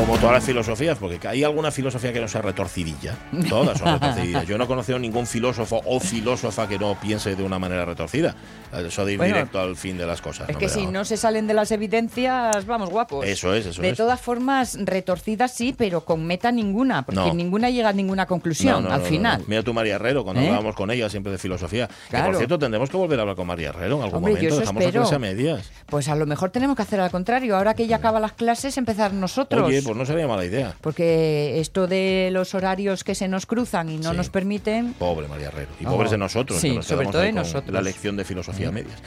Como todas las filosofías, porque hay alguna filosofía que no sea retorcidilla. Todas son retorcidillas. Yo no he conocido ningún filósofo o filósofa que no piense de una manera retorcida. Eso de ir Bueno, directo al fin de las cosas. Es no que si no se salen de las evidencias, vamos guapos. Eso es, eso de es. todas formas, retorcidas sí, pero con meta ninguna, porque No. ninguna llega a ninguna conclusión No, al final. Mira tú, María Herrero, cuando ¿Eh? hablábamos con ella siempre de filosofía. Que Claro. por cierto, tendremos que volver a hablar con María Herrero en algún Hombre, momento. Dejamos a medias. Pues a lo mejor tenemos que hacer al contrario. Ahora que ya acaba las clases, empezar nosotros. Oye, pues no sería mala idea. Porque esto de los horarios que se nos cruzan y no Sí. nos permiten. Pobre María Herrero. Y Oh. pobres de nosotros, Sí, que nos sobre todo de nosotros. la lección de filosofía a medias.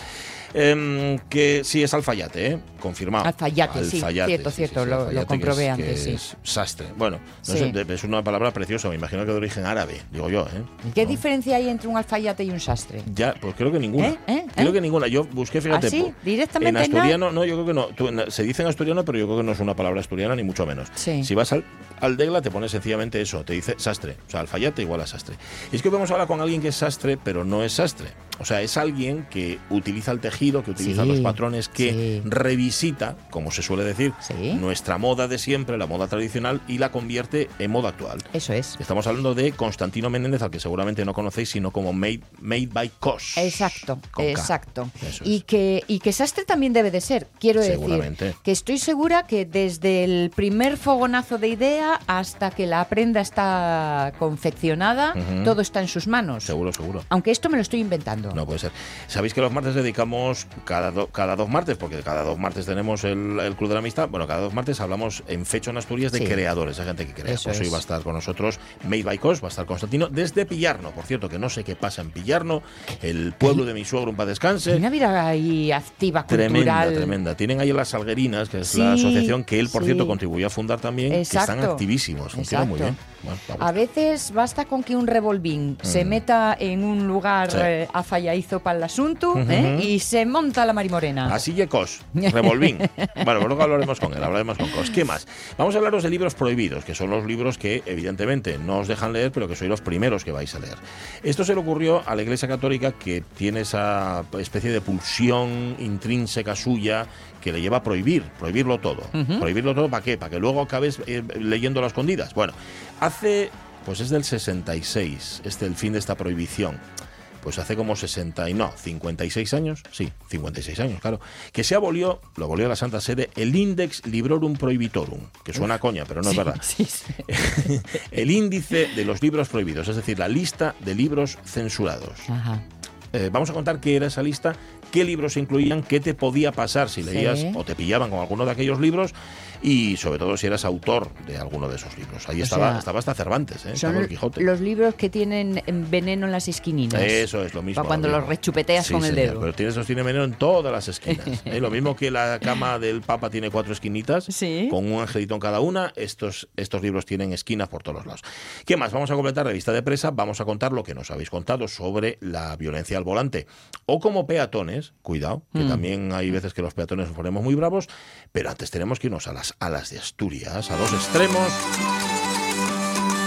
Em, que sí es Alfayate, ¿eh? Confirmado. Alfayate, sí, cierto, cierto, lo- Alfayate, comprobé es- antes, sí. es sastre. Bueno, no es una palabra preciosa, me imagino que de origen árabe, digo yo, ¿eh? ¿Qué ¿No? diferencia hay entre un alfayate y un sastre? Ya, pues creo que ninguna. ¿Eh? ¿Eh? Creo que ninguna. Yo busqué, fíjate. ¿Ah, sí? po- ¿Directamente En no? asturiano, no, yo creo que no. Tú, se dice en asturiano, pero yo creo que no es una palabra asturiana, ni mucho menos. Si vas al, al Degla, te pone sencillamente eso, te dice sastre. O sea, alfayate igual a sastre. Y es que vamos a hablar con alguien que es sastre, pero no es sastre. O sea, es alguien que utiliza el tejido, que utiliza Sí, los patrones, que sí. revisita, como se suele decir, Sí. nuestra moda de siempre, la moda tradicional, y la convierte en moda actual. Eso es. Estamos hablando de Constantino Menéndez, al que seguramente no conocéis, sino como Made, made by Cos. Exacto, exacto. Y que, y que sastre también debe de ser, quiero Seguramente. decir. Que estoy segura que desde el primer fogonazo de idea hasta que la prenda está confeccionada, todo está en sus manos. Seguro, seguro. Aunque esto me lo estoy inventando. No puede ser. Sabéis que los martes dedicamos cada, do- cada dos martes, porque cada dos martes tenemos el, el Club de la Amistad. Bueno, cada dos martes hablamos en Fecho en Asturias de Sí. creadores, de gente que crea. Eso Pues hoy va a estar con nosotros Made by Cos, va a estar Constantino desde Pillarno. Por cierto, que no sé qué pasa en Pillarno, el pueblo de mi suegro, un paz descanse. Una vida ahí activa, Tremenda, cultural. tremenda. Tienen ahí las Salguerinas, que es Sí, la asociación que él, por sí. cierto, contribuyó a fundar también, que están Exacto. activísimos. Funciona muy bien. Exacto. Bueno, A veces basta con que un revolvín se Mm. meta en un lugar eh, afalladizo para el asunto. ¿eh? y se monta la marimorena. Así que Cos, Revolvín. bueno, pues luego hablaremos con él, hablaremos con Cos. ¿Qué más? Vamos a hablaros de libros prohibidos, que son los libros que evidentemente no os dejan leer, pero que sois los primeros que vais a leer. Esto se le ocurrió a la Iglesia Católica que tiene esa especie de pulsión intrínseca suya que le lleva a prohibir, prohibirlo todo. ¿Prohibirlo todo para qué? ¿Para que luego acabes eh, leyéndolo a escondidas? Bueno, hace, pues es del 66, este el fin de esta prohibición pues hace como 60 y no, 56 años, sí, 56 años, claro, que se abolió, lo abolió la Santa Sede, el Index Librorum Prohibitorum, que suena a coña, pero no es verdad. Sí, sí. El índice de los libros prohibidos, es decir, la lista de libros censurados. Ajá. Eh, vamos a contar qué era esa lista, qué libros se incluían, qué te podía pasar si Sí. leías o te pillaban con alguno de aquellos libros y sobre todo si eras autor de alguno de esos libros. Ahí O estaba, sea, estaba hasta Cervantes, ¿eh? estaba Son el Quijote. los libros que tienen veneno en las esquininas. Eso es lo mismo. Pa' cuando lo los rechupeteas Sí, con el dedo. Pero tienes, tiene veneno en todas las esquinas. ¿eh? Lo mismo que la cama del Papa tiene cuatro esquinitas, Sí. con un angelito en cada una, estos, estos libros tienen esquinas por todos los lados. ¿Qué más? Vamos a completar revista de presa, vamos a contar lo que nos habéis contado sobre la violencia al volante. O como peatones, cuidado, que Mm. también hay veces que los peatones nos ponemos muy bravos, pero antes tenemos que irnos a las alas de Asturias, a los extremos.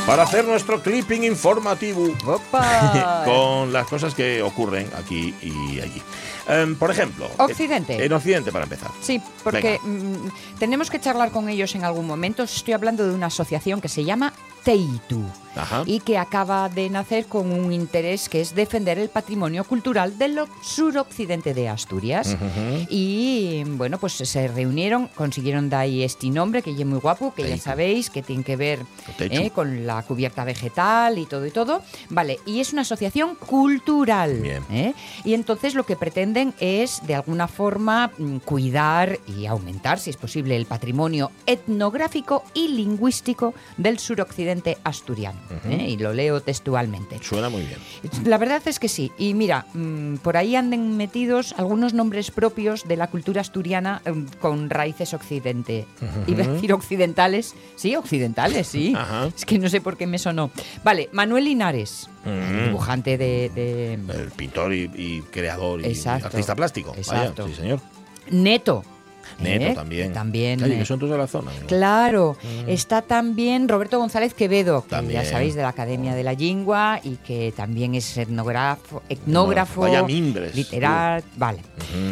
Para hacer nuestro clipping informativo ¡Opa! con las cosas que ocurren aquí y allí. Em, por ejemplo, Occidente. En Occidente, para empezar. Sí, porque mm, tenemos que charlar con ellos en algún momento. Estoy hablando de una asociación que se llama Teitu Ajá. y que acaba de nacer con un interés que es defender el patrimonio cultural del suroccidente de Asturias. Ujú. Y bueno, pues se reunieron, consiguieron de ahí este nombre que es muy guapo, que ya sabéis que tiene que ver eh, con la cubierta vegetal y todo y todo. Vale, y es una asociación cultural. Bien. ¿eh? Y entonces lo que pretenden es de alguna forma mm, cuidar y aumentar, si es posible, el patrimonio etnográfico y lingüístico del suroccidente asturiano. ¿eh? y lo leo textualmente. Suena muy bien. La verdad es que sí. Y mira, mm, por ahí anden metidos algunos nombres propios de la cultura asturiana mm, con raíces occidente. Iba a decir occidentales. Sí, occidentales, sí. Es que no sé por qué me sonó. Vale, Manuel Linares, dibujante de, de El pintor y, y creador y Exacto. artista plástico. Exacto. Vaya, sí, señor. Neto. Neto ¿eh? también. También. Eh, son todos de la zona. ¿no? Claro, está también Roberto González Quevedo, que También. ya sabéis de la Academia de la Lingua y que también es etnógrafo, etnógrafo Vaya mimbres. literal, vale.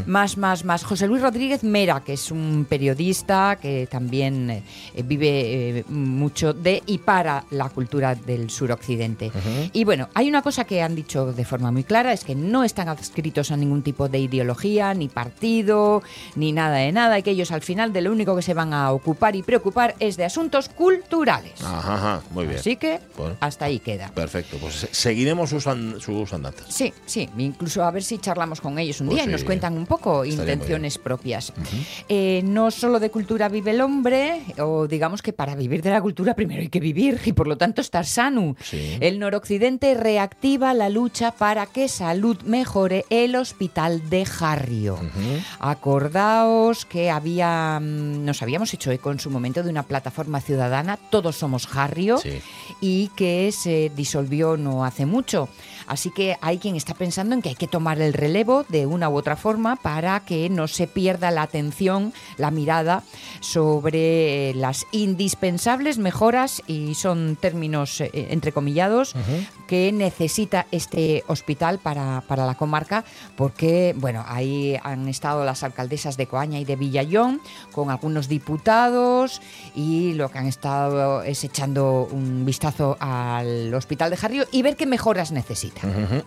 Más, más, más. José Luis Rodríguez Mera, que es un periodista que también eh, vive eh, mucho de y para la cultura del suroccidente. Ujú. Y bueno, hay una cosa que han dicho de forma muy clara, es que no están adscritos a ningún tipo de ideología, ni partido, ni nada de nada, y que ellos al final de lo único que se van a ocupar y preocupar es de asuntos culturales. Ajá, ajá, muy bien. Así que Bueno. hasta ahí queda. Perfecto, pues se- seguiremos sus, an- sus andanzas. Sí, sí, incluso a ver si charlamos con ellos un Pues día y nos cuentan un poco intenciones propias. Eh, no solo de cultura vive el hombre, o digamos que para vivir de la cultura primero hay que vivir y por lo tanto estar sano. Sí. El noroccidente reactiva la lucha para que salud mejore el hospital de Jarrio. Acordaos que había, mm, nos habíamos hecho eco en su momento de una plataforma ciudadana, Todos Somos Jarrio, Sí. y que se disolvió no hace mucho. Así que hay quien está pensando en que hay que tomar el relevo de una u otra forma para que no se pierda la atención, la mirada sobre eh, las indispensables mejoras, y son términos eh, entrecomillados, que necesita este hospital para, para la comarca, porque, bueno, ahí han estado las alcaldesas de Coaña y de Villayón con algunos diputados y lo que han estado es echando un vistazo al hospital de Jarrio y ver qué mejoras necesita.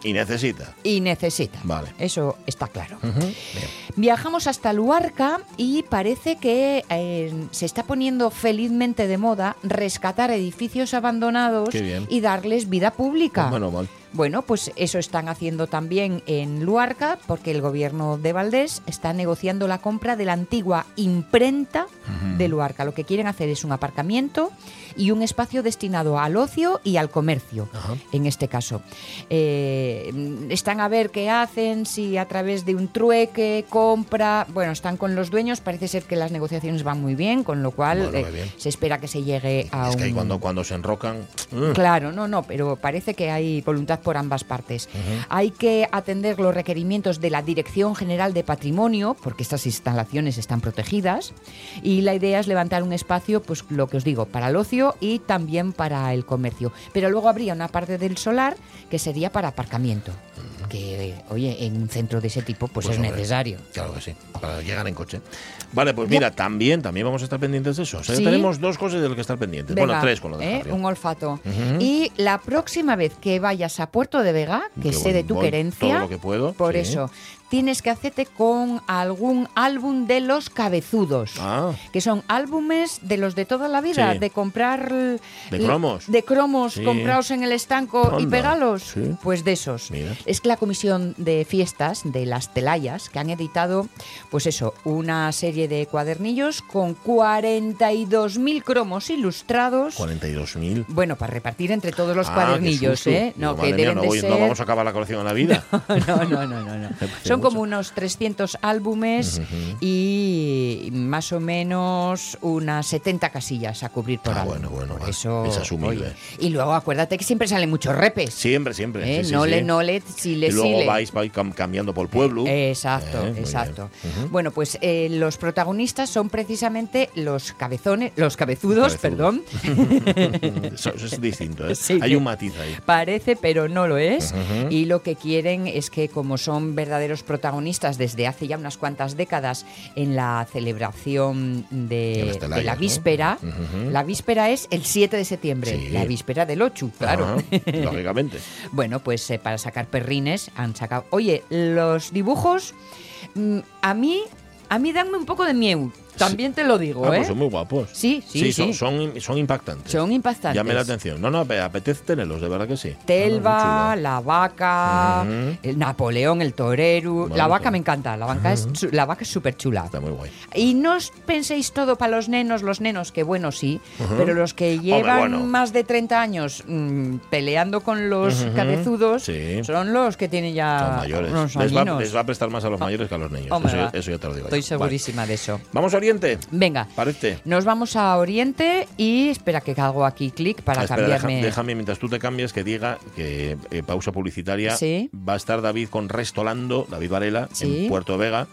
Y necesita. Y necesita. Vale. Eso está claro. Viajamos hasta Luarca y parece que eh, se está poniendo felizmente de moda rescatar edificios abandonados y darles vida pública. Pues bueno, mal. Bueno, pues eso están haciendo también en Luarca, porque el gobierno de Valdés está negociando la compra de la antigua imprenta de Luarca. Lo que quieren hacer es un aparcamiento y un espacio destinado al ocio y al comercio, en este caso. Eh, están a ver qué hacen, si a través de un trueque, compra. Bueno, están con los dueños, parece ser que las negociaciones van muy bien, con lo cual Bueno, eh, se espera que se llegue a Es un. que ahí cuando, cuando se enrocan. Claro, no, no, pero parece que hay voluntad por ambas partes. Hay que atender los requerimientos de la Dirección General de Patrimonio, porque estas instalaciones están protegidas, y la idea es levantar un espacio, pues lo que os digo, para el ocio y también para el comercio. Pero luego habría una parte del solar que sería para aparcamiento, que, oye, en un centro de ese tipo, pues, Pues, es hombre, necesario. Claro que sí, para llegar en coche. Vale, pues mira, también, también vamos a estar pendientes de eso. O sea, Sí. tenemos dos cosas de las que estar pendientes. Bueno, tres con lo de ¿eh? Un olfato. Y la próxima vez que vayas a Puerto de Vega, que Que sé de tu voy querencia, todo lo que puedo, por sí. eso, tienes que hacerte con algún álbum de los cabezudos. Ah, Que son álbumes de los de toda la vida, Sí. de comprar. ¿De cromos? De cromos, Sí. comprados en el estanco y pegalos. sí. Pues de esos. Mira. Es que la comisión de fiestas de las Telayas, que han editado, pues eso, una serie de cuadernillos con 42.000 cromos ilustrados. 42.000. Bueno, para repartir entre todos los Ah, cuadernillos. ¿eh? No, Digo, que mía, deben no, de voy- ser. no vamos a acabar la colección en la vida. no, no, no, no, no. Mucho. como unos 300 álbumes y más o menos unas 70 casillas a cubrir por Ah, álbum. bueno, bueno, Por vale. eso, Es asumible. oye. Y luego acuérdate que siempre salen muchos repes. Siempre, siempre. ¿eh? sí, sí, no sí. le, no le, si le, y luego vais, vais cam- cambiando por el pueblo. Exacto, Eh, exacto. bien. Ujú. Bueno, pues eh, los protagonistas son precisamente los cabezones, los cabezudos, perdón. Eso, eso es distinto, ¿eh? Hay un matiz ahí. Parece, pero no lo es. Y lo que quieren es que, como son verdaderos protagonistas desde hace ya unas cuantas décadas en la celebración De la ¿no? víspera, la víspera es el 7 de septiembre, Sí. la víspera del 8, claro. Lógicamente. Bueno, pues eh, para sacar perrines han sacado. Oye, los dibujos mm, a mí a mí danme un poco de miedo. También te lo digo, Ah, ¿eh? pues son muy guapos. Sí, sí, son, sí. son, son impactantes. Son impactantes. Llame la atención. No, no, apetece tenerlos, de verdad que sí. Telva, Ah, la vaca, el Napoleón, el torero. Vale, la vaca pues. me encanta, la vaca es la vaca es súper chula. Está muy guay. Y no os penséis todo para los nenos, los nenos, que bueno, sí, pero los que llevan bueno. más de 30 años mm, peleando con los cabezudos Sí. son los que tienen ya Son mayores. unos Les va, añinos. les va a prestar más a los mayores que a los niños. Hombre, eso, ya te lo digo. Estoy yo. segurísima de eso. Vamos a Oriente. Venga, Parece. nos vamos a Oriente y espera que hago aquí clic para Ah, espera, deja- cambiarme. déjame, mientras tú te cambias, que diga que eh, pausa publicitaria. Sí. Va a estar David con Restolando, David Varela, Sí. en Puerto Vega.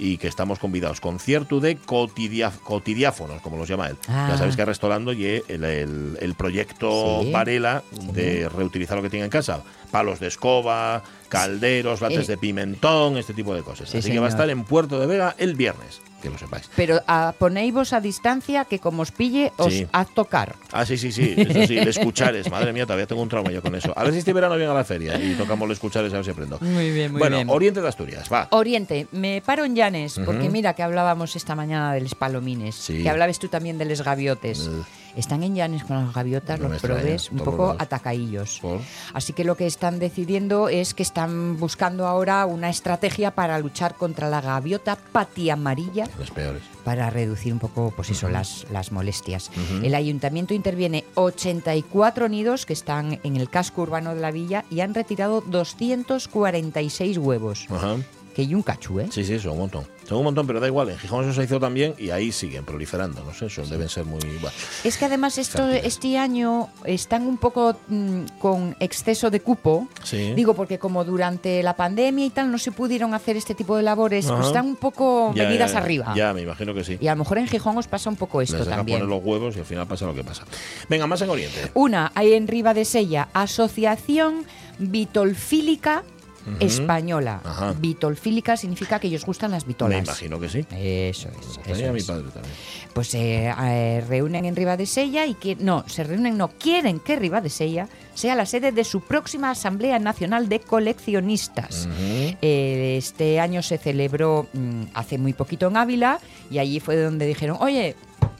Y que estamos convidados. Concierto de cotidiáfonos, como los llama él. Ah. Ya sabéis que Restolando y el, el- el proyecto Sí. Varela de reutilizar lo que tiene en casa. Palos de escoba, calderos, lates Eh. de pimentón, este tipo de cosas. Sí, Así que va a estar en Puerto de Vega el viernes, que lo sepáis. Pero ah, ponéis a distancia que como os pille, os Sí. haz tocar. Ah, sí, sí, sí. Eso sí, le escuchares. Madre mía, todavía tengo un trauma yo con eso. A ver si este verano viene a la feria y tocamos le escuchares a ver si aprendo. Muy bien, muy bueno, bien. Oriente de Asturias, va. Oriente, me paro en Llanes, porque mira que hablábamos esta mañana de los palomines, Sí. que hablabas tú también de los gaviotes. Eh. Están en Llanes con las gaviotas, No los probes un poco los- atacaillos. Por- Así que lo que están decidiendo es que están buscando ahora una estrategia para luchar contra la gaviota patiamarilla Los peores. para reducir un poco pues eso, las, las molestias. El ayuntamiento interviene 84 nidos que están en el casco urbano de la villa y han retirado 246 huevos. Ajá. Que hay un cachú, ¿eh? Sí, sí, son un montón. Son un montón, pero da igual. En Gijón eso se hizo también y ahí siguen proliferando. No sé, eso deben ser muy. Es que además esto, este año están un poco mm, con exceso de cupo. Sí. Digo, porque como durante la pandemia y tal no se pudieron hacer este tipo de labores, pues están un poco Ya, venidas ya, ya. arriba. Ya, me imagino que sí. Y a lo mejor en Gijón os pasa un poco esto Les también. poner los huevos y al final pasa lo que pasa. Venga, más en Oriente. Una, hay en Riva de Sella, Asociación Vitolfílica Española. Ajá. Vitolfílica significa que ellos gustan las vitolas. Me imagino que sí. Eso es. Eso mi es. padre también. Pues se eh, reúnen en Riva de Sella y que no, se reúnen, no, quieren que Riva de Sella sea la sede de su próxima Asamblea Nacional de Coleccionistas. Eh, este año se celebró mm, hace muy poquito en Ávila y allí fue donde dijeron, oye,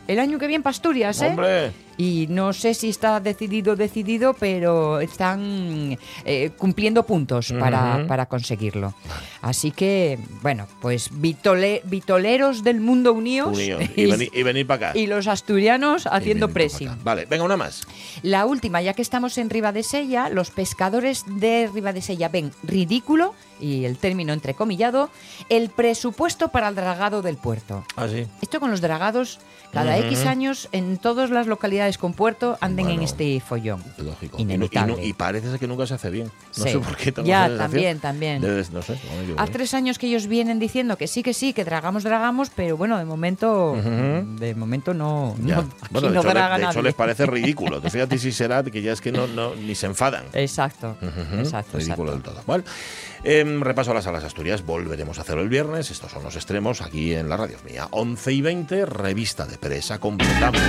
el año que viene para Asturias, ¿eh? ¡Hombre! Y no sé si está decidido, decidido, pero están eh, cumpliendo puntos para, para conseguirlo. Así que, bueno, pues vitole- vitoleros del mundo unidos Unidos. Y, venir, y venir para acá. y los asturianos haciendo pressing. Vale, venga, una más. La última, ya que estamos en Riva de Sella, los pescadores de Riva de Sella ven ridículo, y el término entrecomillado, el presupuesto para el dragado del puerto. Ah, sí. Esto con los dragados, cada. X años en todas las localidades con puerto anden en este follón. Lógico. Y, y, y parece ser que nunca se hace bien. No Sí. sé por qué Ya, también, también. No sé. Hace tres años que ellos vienen diciendo que sí, que sí, que dragamos, dragamos, pero bueno, de momento, de momento no, no, aquí bueno, de, no hecho, le- draga de hecho nadie. les parece ridículo. Tú fíjate si será que ya es que no, no ni se enfadan. Exacto, Ridículo exacto. del todo. Bueno, em, repaso a las salas Asturias. Volveremos a hacerlo el viernes. Estos son los extremos aquí en la radio mía. 11 y 20, revista de presa. Completamos.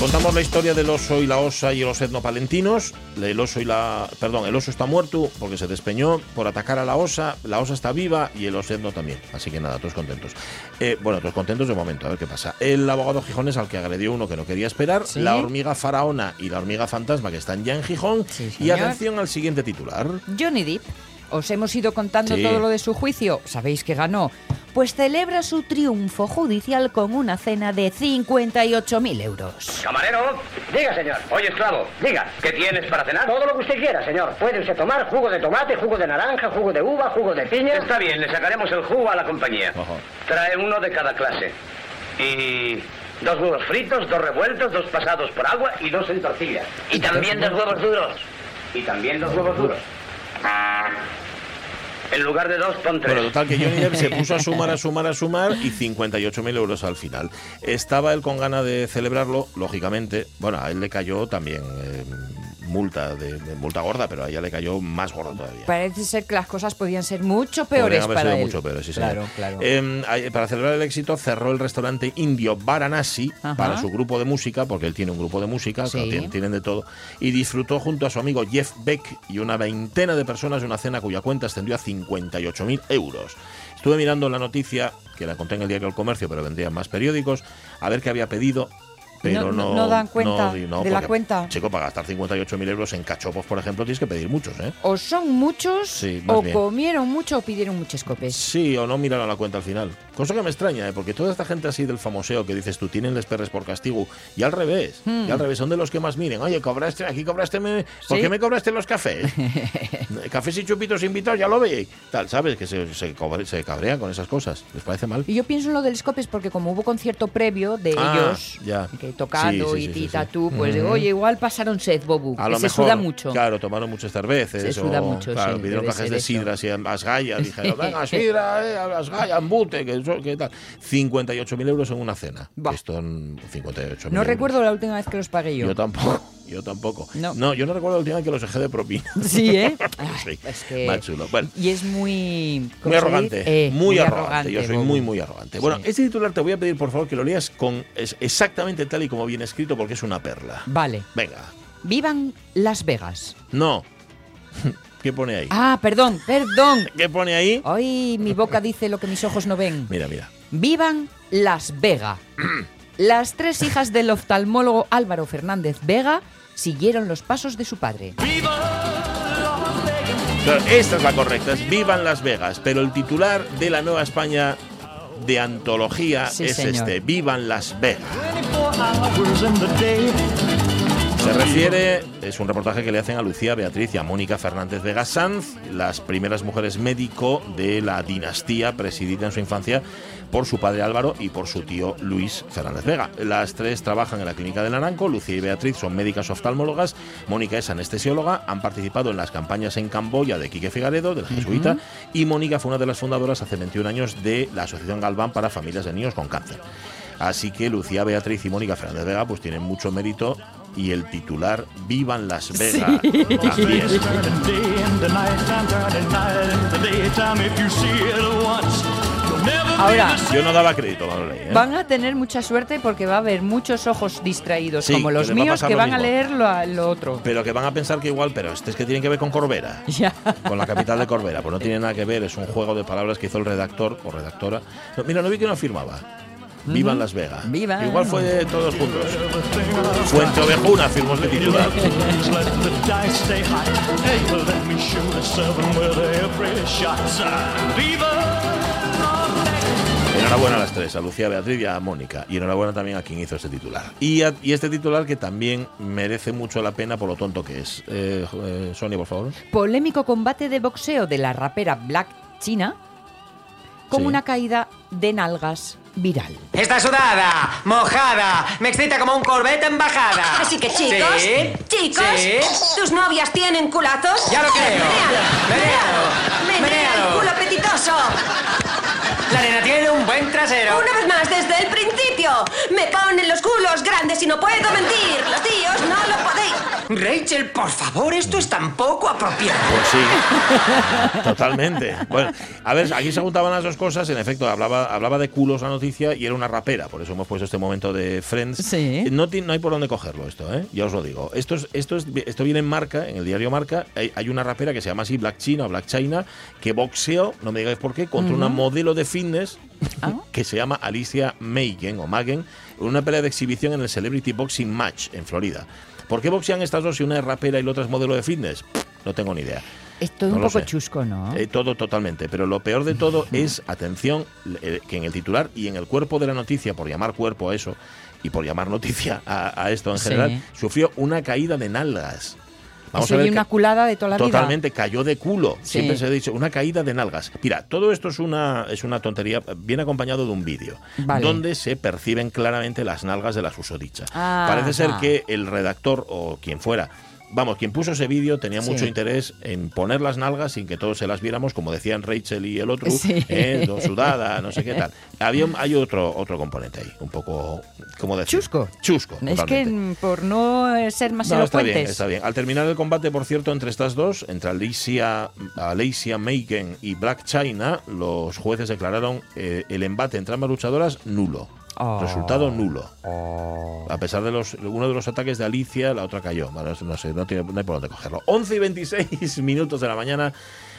Contamos la historia del oso y la osa y los etnopalentinos. El oso y la, perdón, el oso está muerto porque se despeñó por atacar a la osa. La osa está viva y el osetno también. Así que nada, todos contentos. Eh, bueno, todos contentos de momento. A ver qué pasa. El abogado Gijones al que agredió uno que no quería esperar. Sí. La hormiga faraona y la hormiga fantasma que están ya en Gijón. Sí, y atención al siguiente titular. Johnny Depp, os hemos ido contando Sí. todo lo de su juicio, sabéis que ganó, pues celebra su triunfo judicial con una cena de 58.000 euros. Camarero, Diga, señor. oye esclavo, Diga. ¿qué tienes para cenar? Todo lo que usted quiera, señor. Puede usted tomar jugo de tomate, jugo de naranja, jugo de uva, jugo de piña. Está bien, le sacaremos el jugo a la compañía. Ojo. Trae uno de cada clase. Y dos huevos fritos, dos revueltos, dos pasados por agua y dos en tortilla. Y también dos huevos duros. Y también dos huevos duros. En lugar de dos, pon tres. Bueno, total que Johnny Depp se puso a sumar, a sumar, a sumar y 58.000 euros al final. Estaba él con ganas de celebrarlo, lógicamente. Bueno, a él le cayó también eh, multa, de, de multa gorda, pero a ella le cayó más gorda todavía. Parece ser que las cosas podían ser mucho peores haber para sido él. mucho peores, sí, señor. claro, claro. Eh, ay- para celebrar el éxito cerró el restaurante indio Varanasi Ajá. para su grupo de música, porque él tiene un grupo de música, Sí. claro, tienen, tienen de todo, y disfrutó junto a su amigo Jeff Beck y una veintena de personas de una cena cuya cuenta ascendió a 58.000 euros. Estuve mirando la noticia, que la conté en el diario El Comercio, pero vendrían más periódicos, a ver qué había pedido. Pero No- no, no dan cuenta no, de la cuenta. Chico, para gastar 58.000 euros en cachopos, por ejemplo, tienes que pedir muchos, ¿eh? O son muchos, Sí, o bien. comieron mucho o pidieron muchos copes. Sí, o no miraron la cuenta al final. Cosa que me extraña, ¿eh? porque toda esta gente así del famoseo que dices tú, tienen les perres por castigo, y al revés, y al revés, son de los que más miren. Oye, cobraste, aquí cobraste, me- ¿por Sí. qué me cobraste los cafés? cafés y chupitos invitados, ya lo ve. Tal, ¿sabes? Que se, se, cobre- se cabrea con esas cosas. ¿Les parece mal? Y yo pienso en lo de los copes porque como hubo concierto previo de Ah, ellos, ya. que tocando Sí, sí, y sí, sí, tita sí. tú, pues digo, oye, igual pasaron sed, Bobu, A que lo se mejor, suda mucho. Claro, tomaron muchas cervezas. Se suda o, mucho, claro, pidieron cajas de sidras y asgaya. Dijeron, venga, sidra, eh, asgaya, embute, que, que tal. 58.000 euros en una cena. Buah. Esto en 58.000 No euros. recuerdo la última vez que los pagué yo. Yo tampoco, yo tampoco. No. yo no recuerdo la última vez que los dejé de propina. Sí, ¿eh? Sí, es que- más chulo. Bueno, Y es muy... ¿cómo muy arrogante? Eh, muy, arrogante. Yo soy muy, muy arrogante. Bueno, este titular te voy a pedir, por favor, que lo leas con exactamente tal y como viene escrito, porque es una perla. Vale. Venga, Vivan Las Vegas. no. ¿Qué pone ahí? Ah, perdón, perdón. ¿Qué pone ahí? Ay, mi boca dice lo que mis ojos no ven. Mira, mira. Vivan Las Vega. Las tres hijas del oftalmólogo Álvaro Fernández Vega siguieron los pasos de su padre. Claro, esta es la correcta, es Vivan Las Vegas, pero el titular de la Nueva España de antología Sí, es señor. este, Vivan Las Vegas. Se refiere, es un reportaje que le hacen a Lucía Beatriz y a Mónica Fernández Vega Sanz, las primeras mujeres médico de la dinastía presidida en su infancia por su padre Álvaro y por su tío Luis Fernández Vega. Las tres trabajan en la clínica de Naranco, Lucía y Beatriz son médicas oftalmólogas, Mónica es anestesióloga, han participado en las campañas en Camboya de Quique Figaredo, del jesuita, y Mónica fue una de las fundadoras hace 21 años de la Asociación Galván para Familias de Niños con Cáncer. Así que Lucía Beatriz y Mónica Fernández Vega pues tienen mucho mérito y el titular Vivan Las Vegas. Ahora, Yo no daba crédito, Manoley, ¿eh? van a tener mucha suerte porque va a haber muchos ojos distraídos Sí, como los a míos que lo van a leer lo, lo otro. Pero que van a pensar que igual, pero este es que tienen que ver con Corbera. Ya. Con la capital de Corbera, pues no tiene nada que ver, es un juego de palabras que hizo el redactor o redactora. No, mira, no vi que no firmaba. Vivan Las Vegas. Vivan. Igual fue de todos juntos. Fuente Ovejuna firmó este titular. Enhorabuena a las tres, a Lucía Beatriz y a Mónica. Y enhorabuena también a quien hizo este titular. Y, a- y este titular que también merece mucho la pena por lo tonto que es. Eh, eh, Sonia, por favor. Polémico combate de boxeo de la rapera Black China con Sí. una caída de nalgas viral. Está sudada, mojada, me excita como un Corvette en bajada. Así que chicos, ¿Sí? chicos, ¿Sí? ¿tus novias tienen culazos? Ya lo creo. Menéalo, Menéalo, menea menéalo. el culo apetitoso. La nena tiene un buen trasero. Una vez más, desde el principio. Me ponen los culos grandes y no puedo mentir. Los tíos no lo podéis. Rachel, por favor, esto es tan poco apropiado. Pues sí, totalmente. Bueno, a ver, aquí se juntaban las dos cosas. En efecto, hablaba, hablaba de culos la noticia y era una rapera. Por eso hemos puesto este momento de Friends. Sí. No, hay por dónde cogerlo esto, ¿eh? Ya os lo digo. Esto, es, esto, es, esto viene en marca, en el diario Marca. Hay, hay una rapera que se llama así Black China o Black China que boxeó, no me digáis por qué, contra una modelo de fitness Ah. que se llama Alicia Megan o Magen en una pelea de exhibición en el Celebrity Boxing Match en Florida. ¿Por qué boxean estas dos si una es rapera y la otra es modelo de fitness? No tengo ni idea. Es todo No un poco sé. chusco, ¿no? Eh, todo totalmente, pero lo peor de todo es, atención, eh, que en el titular y en el cuerpo de la noticia, por llamar cuerpo a eso y por llamar noticia a, a esto en Sí. general, sufrió una caída de nalgas. Eso y una culada de toda la vida. Totalmente, cayó de culo. Sí. Siempre se ha dicho, una caída de nalgas. Mira, todo esto es una, es una tontería, viene acompañado de un vídeo, Vale. donde se perciben claramente las nalgas de la susodicha. Ah, Parece ser que el redactor o quien fuera vamos, quien puso ese vídeo tenía Sí. mucho interés en poner las nalgas sin que todos se las viéramos, como decían Rachel y el otro, Sí. eh, do- sudada, no sé qué tal. Había, hay otro, otro componente ahí, un poco, ¿cómo decir? Chusco. Chusco. Es totalmente. que por no eh, ser más No, está bien, está bien. Al terminar el combate, por cierto, entre estas dos, entre Alicia, Alicia Megan y Black China, los jueces declararon eh, el embate entre ambas luchadoras nulo. Oh. Resultado nulo. A pesar de los uno de los ataques de Alicia, la otra cayó. Bueno, no sé, no, tiene, no hay por dónde cogerlo. 11 y 26 minutos de la mañana.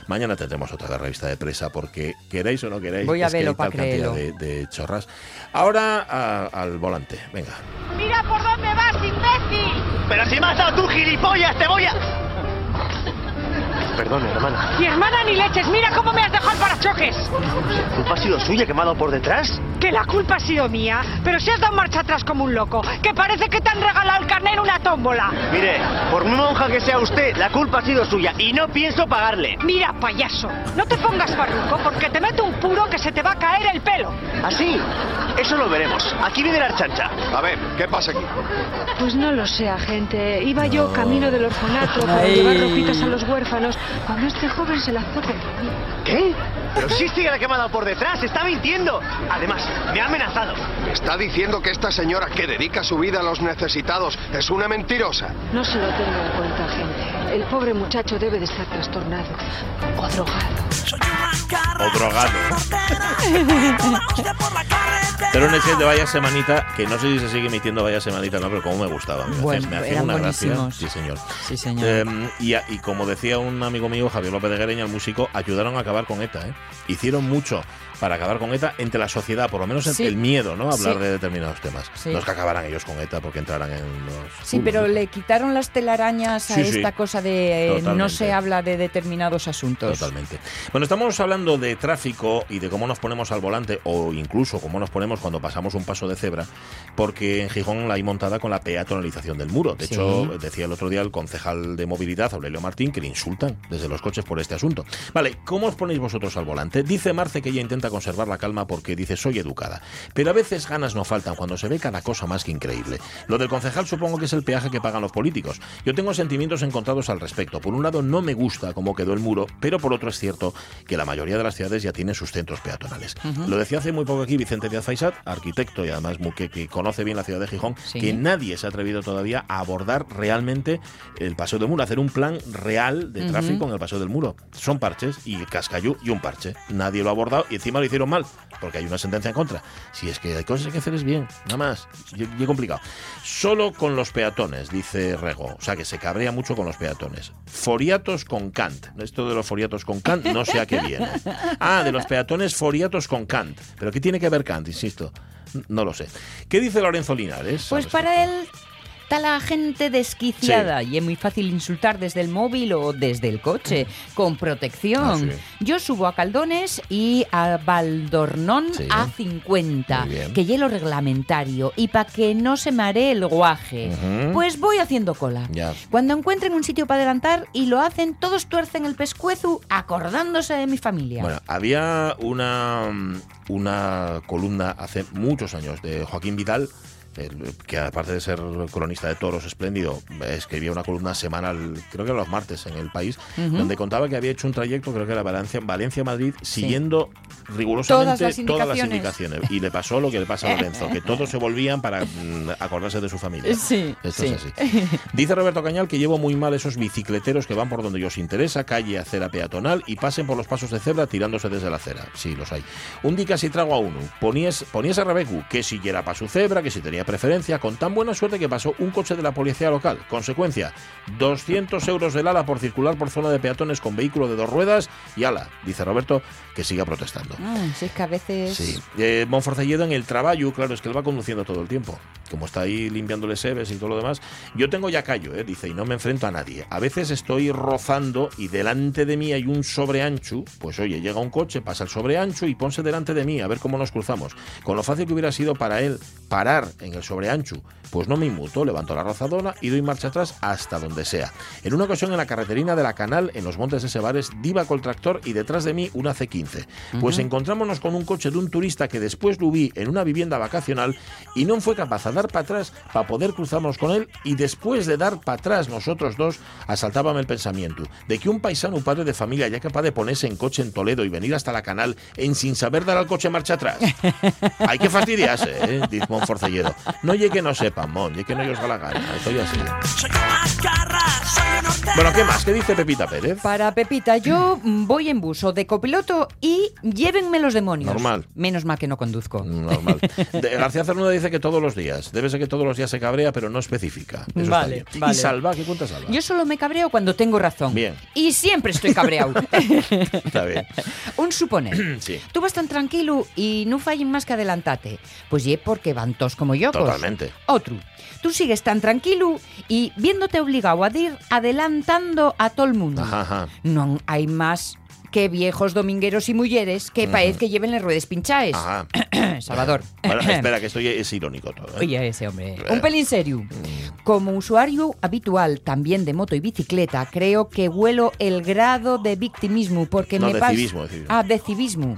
Mañana tendremos otra revista de presa porque queréis o no queréis. Voy a es que verlo hay pa' tal cantidad de, creerlo. de chorras. Ahora a- al volante. Venga. ¡Mira por dónde vas, imbécil! Pero si me has dado tú, gilipollas, te voy a... Perdón, hermana. Mi hermana ni leches, mira cómo me has dejado el parachoques. ¿La culpa ha sido suya que me ha dado por detrás? Que la culpa ha sido mía, pero si has dado marcha atrás como un loco, que parece que te han regalado el carnet en una tómbola. Mire, por muy monja que sea usted, la culpa ha sido suya y no pienso pagarle. Mira, payaso, no te pongas farruco porque te meto un puro que se te va a caer el pelo. ¿Así? Eso lo veremos. Aquí viene la archancha. A ver, ¿qué pasa aquí? Pues no lo sé, agente. Iba yo camino del orfanato para Ay. llevar ropitas a los huérfanos cuando este joven se lanzó contra mí. ¿Qué? Pero sí sigue la que me ha dado por detrás, está mintiendo. Además, me ha amenazado. Está diciendo que esta señora que dedica su vida a los necesitados es una mentirosa. No se lo tenga en cuenta, agente. El pobre muchacho debe de estar trastornado o drogado. O drogado. Pero en el set de Vaya Semanita, que no sé si se sigue emitiendo Vaya Semanita no, pero como me gustaba. Me, Bueno, hacía- me hacía eran una gracia. Sí, señor. Sí, señor. Eh, y, como decía un amigo mío, Javier López de Guereña, el músico, ayudaron a acabar con ETA. ¿eh? Hicieron mucho para acabar con ETA entre la sociedad, por lo menos Sí. el miedo, ¿no? A hablar Sí. de determinados temas. Sí. No es que acabaran ellos con ETA porque entraran en los. Sí, pero le quitaron las telarañas a esta cosa de eh, no se habla de determinados asuntos. Totalmente. Bueno, estamos hablando de tráfico y de cómo nos ponemos al volante o incluso cómo nos ponemos cuando pasamos un paso de cebra, porque en Gijón la hay montada con la peatonalización del muro. De hecho, decía el otro día el concejal de movilidad, Aurelio Martín, que le insultan desde los coches por este asunto. Vale, ¿cómo os ponéis vosotros al volante? Dice Marce que ella intenta conservar la calma porque dice soy educada. Pero a veces ganas no faltan cuando se ve cada cosa más que increíble. Lo del concejal supongo que es el peaje que pagan los políticos. Yo tengo sentimientos encontrados al respecto. Por un lado, no me gusta cómo quedó el muro, pero por otro es cierto que la mayoría de las ciudades ya tienen sus centros peatonales. Lo decía hace muy poco aquí Vicente Díaz Faisat, arquitecto y además que, que conoce bien la ciudad de Gijón, Sí. que nadie se ha atrevido todavía a abordar realmente el paseo del muro, hacer un plan real de tráfico en el paseo del muro. Son parches y cascayú y un parche. Nadie lo ha abordado y encima lo hicieron mal, porque hay una sentencia en contra. Si es que hay cosas que hacer es bien, nada más. Y, y complicado. Solo con los peatones, dice Rego. O sea que se cabrea mucho con los peatones. Foriatos con Kant. Esto de los foriatos con Kant no sé a qué viene. Ah, de los peatones foriatos con Kant. ¿Pero qué tiene que ver Kant? Insisto. No lo sé. ¿Qué dice Lorenzo Linares? Pues para él está la gente desquiciada y es muy fácil insultar desde el móvil o desde el coche con protección. Ah. Yo subo a Caldones y a Valdornón a 50, Muy bien. que hielo reglamentario y para que no se maree el guaje, pues voy haciendo cola. Cuando encuentren un sitio para adelantar y lo hacen, todos tuercen el pescuezo acordándose de mi familia. Bueno, había una, una columna hace muchos años de Joaquín Vidal, que aparte de ser cronista de toros espléndido, escribía una columna semanal, creo que los martes en el país, donde contaba que había hecho un trayecto, creo que era Valencia- Valencia-Madrid, siguiendo rigurosamente Todas las todas las indicaciones. Y le pasó lo que le pasa a Lorenzo, que todos se volvían para mm, acordarse de su familia. Sí, Esto sí. es así. Dice Roberto Cañal que llevo muy mal esos bicicleteros que van por donde os interesa, calle, acera peatonal y pasen por los pasos de cebra tirándose desde la acera. Sí, los hay. Un día casi trago a uno. Ponías, ponías a Rebecu que si era para su cebra, que si tenía preferencia, con tan buena suerte que pasó un coche de la policía local. Consecuencia, 200 euros del ala por circular por zona de peatones con vehículo de dos ruedas y ala, dice Roberto, que siga protestando. Ah, si es que a veces... Sí. Eh, Monforcelledo en el trabajo, claro, es que él va conduciendo todo el tiempo. Como está ahí limpiándole sebes y todo lo demás. Yo tengo ya callo, eh, dice, y no me enfrento a nadie. A veces estoy rozando y delante de mí hay un sobreancho. Pues oye, llega un coche, pasa el sobreancho y ponse delante de mí a ver cómo nos cruzamos. Con lo fácil que hubiera sido para él parar en el sobreancho. Pues no me inmuto, levanto la rozadora y doy marcha atrás hasta donde sea. En una ocasión en la carreterina de la Canal, en los montes de Sebares, diva con el tractor y detrás de mí una C15. Pues encontrámonos con un coche de un turista que después lo vi en una vivienda vacacional y no fue capaz de dar para atrás para poder cruzarnos con él y después de dar para atrás nosotros dos, asaltábame el pensamiento de que un paisano, padre de familia, ya capaz de ponerse en coche en Toledo y venir hasta la canal en sin saber dar al coche marcha atrás. Hay que fastidiarse, ¿eh? Dice Monforcelledo. No llegue que no sepan, Mon, llegue que no ellos da la gana. Estoy así. Bueno, ¿qué más? ¿Qué dice Pepita Pérez? Para Pepita, yo mm, voy en bus o de copiloto y llévenme los demonios. Normal. Menos mal que no conduzco. Normal. De- García Cernuda dice que todos los días. Debe ser que todos los días se cabrea, pero no especifica. Eso está Vale, bien. vale. ¿Y Salva? ¿Qué cuenta Salva? Yo solo me cabreo cuando tengo razón. Bien. Y siempre estoy cabreado. Está bien. Un suponer. Sí. Tú vas tan tranquilo y no fallen más que adelantate. Pues ye porque van todos como yo. Totalmente. Otro. Tú sigues tan tranquilo y viéndote obligado a ir adelantando a todo el mundo. Ajá, ajá. No hay más que viejos domingueros y mujeres que parece que lleven las ruedas pinchaes. Ajá. Salvador. Bueno, espera, que esto ya es irónico todo. ¿eh? Oye, ese hombre. Un pelín serio. Como usuario habitual también de moto y bicicleta, creo que huelo el grado de victimismo porque No, me pasa. civismo. Ah, de civismo.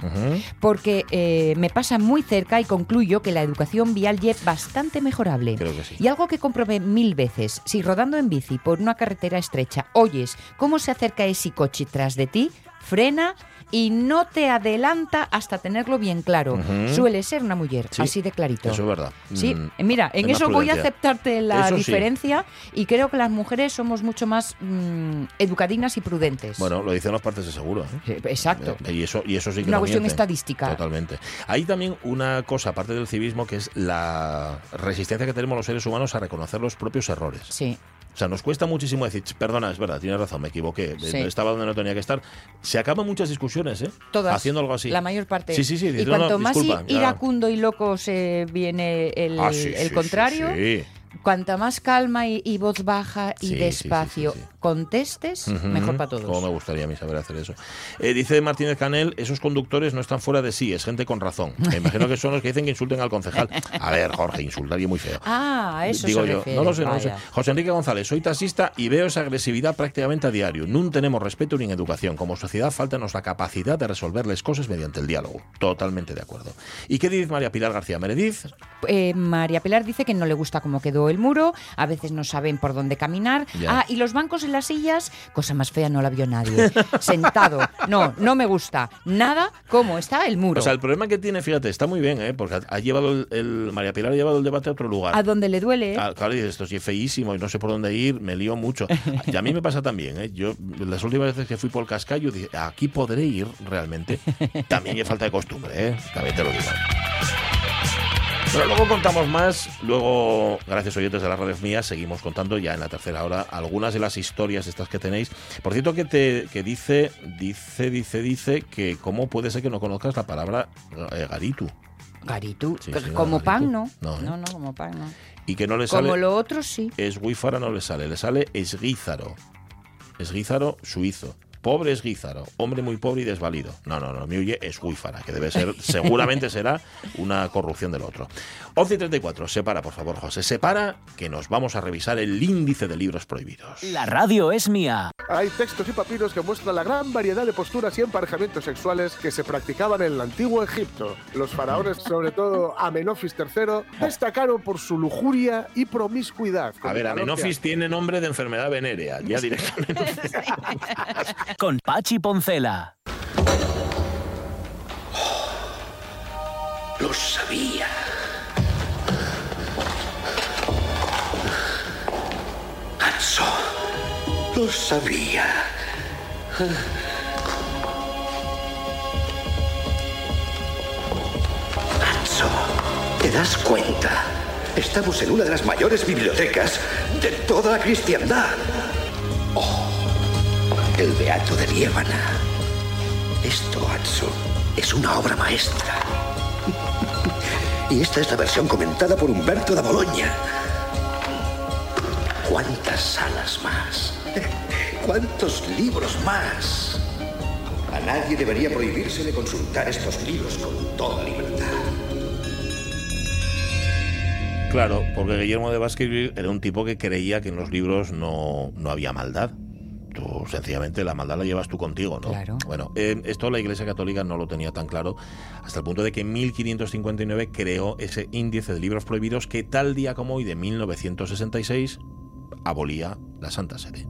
Porque eh, me pasa muy cerca y concluyo que la educación vial es bastante mejorable. Creo que sí. Y algo que comprobé mil veces, si rodando en bici por una carretera estrecha oyes cómo se acerca ese coche tras de ti, frena y no te adelanta hasta tenerlo bien claro. Suele ser una mujer, Sí, así de clarito. Eso es verdad. Sí, Mm, mira, en eso voy a aceptarte la Eso sí. diferencia y creo que las mujeres somos mucho más mm, educadinas y prudentes. Bueno, lo dicen las partes de seguro. ¿eh? Exacto. Eh, Y eso, y eso sí que Una no cuestión miente. estadística. Totalmente. Hay también una cosa, aparte del civismo, que es la resistencia que tenemos los seres humanos a reconocer los propios errores. Sí. O sea, nos cuesta muchísimo decir, "Ch, perdona, es verdad, tienes razón, me equivoqué, Sí. estaba donde no tenía que estar. Se acaban muchas discusiones, ¿eh? Todas. Haciendo algo así. La mayor parte. Sí, sí, sí. Y dices, "No, no, cuanto más disculpa, ya". iracundo y loco se viene el, Ah, sí, el sí, contrario, cuanta más calma y, y voz baja y despacio contestes, mejor para todos. Me gustaría a mí saber hacer eso. Eh, dice Martínez Canel, esos conductores no están fuera de sí, es gente con razón. Me imagino que son los que dicen que insulten al concejal. A ver, Jorge, insultar y muy feo. Ah, eso Digo se yo, refiere. no lo sé, no lo sé. José Enrique González, soy taxista y veo esa agresividad prácticamente a diario. No tenemos respeto ni educación. Como sociedad faltanos la capacidad de resolver las cosas mediante el diálogo. Totalmente de acuerdo. ¿Y qué dice María Pilar García Meredith? Eh, María Pilar dice que no le gusta cómo quedó el muro, a veces no saben por dónde caminar. Ya. Ah, y los bancos en las sillas, cosa más fea no la vio nadie. Sentado. No, no me gusta. Nada cómo está el muro. O sea, el problema que tiene, fíjate, está muy bien, ¿eh? porque ha- llevado el, el- María Pilar ha llevado el debate a otro lugar. a donde le duele. Ah, claro, y esto sí es feísimo y no sé por dónde ir, me lío mucho. Y a mí me pasa también, ¿eh? Yo, las últimas veces que fui por el cascallo, dije, aquí podré ir realmente. También hay falta de costumbre, ¿eh? También te lo digo. Pero luego contamos más, luego, gracias oyentes de las redes mías, seguimos contando ya en la tercera hora algunas de las historias estas que tenéis. Por cierto, que te que dice, dice, dice, dice que cómo puede ser que no conozcas la palabra eh, garitu Garitu. Sí, como garitu. pan, ¿no. No, ¿eh? no, no, como pan, no. y que no le sale... Como lo otro, sí. Esguífara no le sale, le sale esguízaro. Esguízaro suizo. Pobre esguízaro, hombre muy pobre y desvalido. No, no, no, mi huye esguífara, que debe ser, seguramente será una corrupción del otro. 11 y 34, separa, por favor, José, separa, que nos vamos a revisar el índice de libros prohibidos. La radio es mía. Hay textos y papiros que muestran la gran variedad de posturas y emparejamientos sexuales que se practicaban en el antiguo Egipto. Los faraones, sobre todo Amenofis III, destacaron por su lujuria y promiscuidad. A ver, Amenofis tiene nombre de enfermedad venérea, ya directamente. Con Pachi Poncela. Lo sabía. Lo sabía. ¿te das cuenta? Estamos en una de las mayores bibliotecas de toda la cristiandad. Oh, el Beato de Liébana. Esto, Hanso, es una obra maestra. Y esta es la versión comentada por Humberto da Bologna. ¿Cuántas salas más? ¿Cuántos libros más? A nadie debería prohibírsele consultar estos libros con toda libertad. Claro, porque Guillermo de Baskerville era un tipo que creía que en los libros no, no había maldad. Tú sencillamente la maldad la llevas tú contigo, ¿no? Claro. Bueno, eh, esto la Iglesia Católica no lo tenía tan claro hasta el punto de que en 1559 creó ese índice de libros prohibidos que tal día como hoy de 1966 abolía la Santa Sede.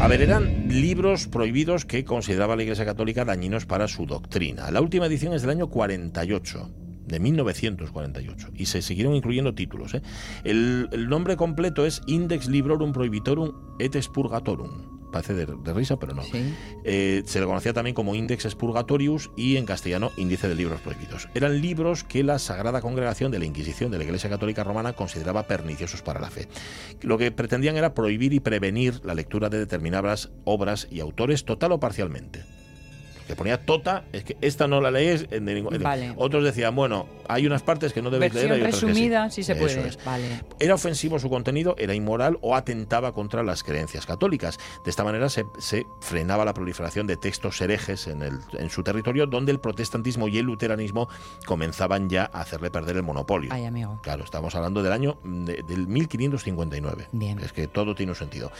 A ver, eran libros prohibidos que consideraba la Iglesia Católica dañinos para su doctrina. La última edición es del año 48 de 1948 y se siguieron incluyendo títulos. ¿eh? El, el nombre completo es Index Librorum Prohibitorum et Expurgatorum. Parece de, de risa, pero no. Eh, se le conocía también como Index Expurgatorius y en castellano Índice de Libros Prohibidos. Eran libros que la Sagrada Congregación de la Inquisición de la Iglesia Católica Romana consideraba perniciosos para la fe. Lo que pretendían era prohibir y prevenir la lectura de determinadas obras y autores total o parcialmente que ponía tota, es que esta no la lees en ningún Vale. Otros decían, bueno, hay unas partes que no debes Versión leer, hay otras que sí. sí se Eso puede. es. Vale. Era ofensivo su contenido, era inmoral o atentaba contra las creencias católicas. De esta manera se, se frenaba la proliferación de textos herejes en, el, en su territorio, donde el protestantismo y el luteranismo comenzaban ya a hacerle perder el monopolio. Ay, amigo. Claro, estamos hablando del año de- del 1559. Bien. Es que todo tiene un sentido.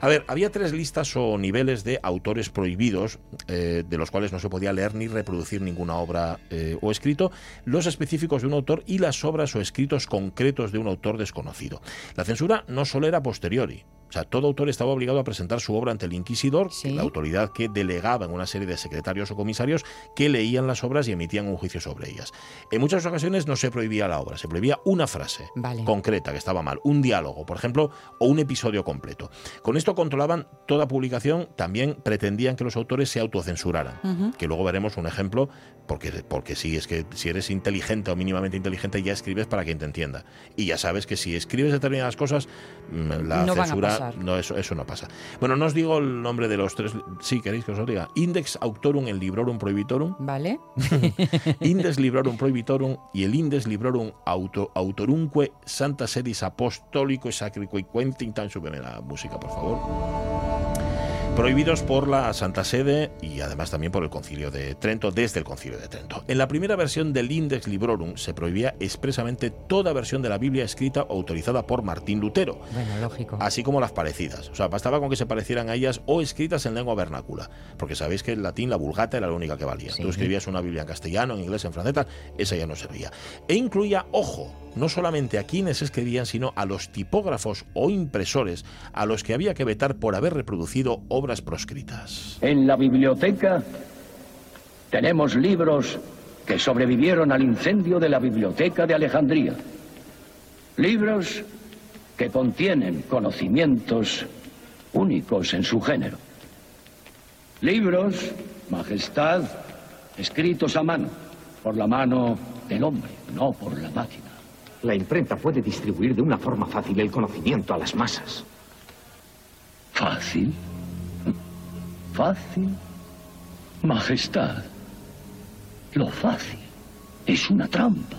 A ver, había tres listas o niveles de autores prohibidos, eh, de los cuales no se podía leer ni reproducir ninguna obra eh, o escrito, los específicos de un autor y las obras o escritos concretos de un autor desconocido. La censura no solo era posteriori. O sea, todo autor estaba obligado a presentar su obra ante el inquisidor, la autoridad que delegaba en una serie de secretarios o comisarios que leían las obras y emitían un juicio sobre ellas. En muchas ocasiones no se prohibía la obra, se prohibía una frase Vale. concreta que estaba mal, un diálogo, por ejemplo, o un episodio completo. Con esto controlaban toda publicación, también pretendían que los autores se autocensuraran, que luego veremos un ejemplo, porque, porque sí, es que si eres inteligente o mínimamente inteligente ya escribes para que te entienda. Y ya sabes que si escribes determinadas cosas, mm, la No censura, pasar. no, eso, eso no pasa. Bueno, no os digo el nombre de los tres, sí queréis que os lo diga. Index Autorum el Librorum Prohibitorum, Vale. Index Librorum Prohibitorum y el Index Librorum auto, Autorumque Santa Sedis Apostólico Sacrico y Quentin tan súbeme la música, por favor. Prohibidos por la Santa Sede y además también por el Concilio de Trento, desde el Concilio de Trento. En la primera versión del Index Librorum se prohibía expresamente toda versión de la Biblia escrita o autorizada por Martín Lutero Bueno, lógico. así como las parecidas. O sea, bastaba con que se parecieran a ellas o escritas en lengua vernácula, porque sabéis que el latín, la vulgata, era la única que valía. Sí. Tú escribías una Biblia en castellano, en inglés, en francés, tal, esa ya no servía. E incluía, ojo, no solamente a quienes escribían, sino a los tipógrafos o impresores a los que había que vetar por haber reproducido obras proscritas. En la biblioteca tenemos libros que sobrevivieron al incendio de la biblioteca de Alejandría. Libros que contienen conocimientos únicos en su género. Libros, majestad, escritos a mano, por la mano del hombre, no por la máquina. La imprenta puede distribuir de una forma fácil el conocimiento a las masas. ¿Fácil? ¿Fácil? Majestad, lo fácil es una trampa.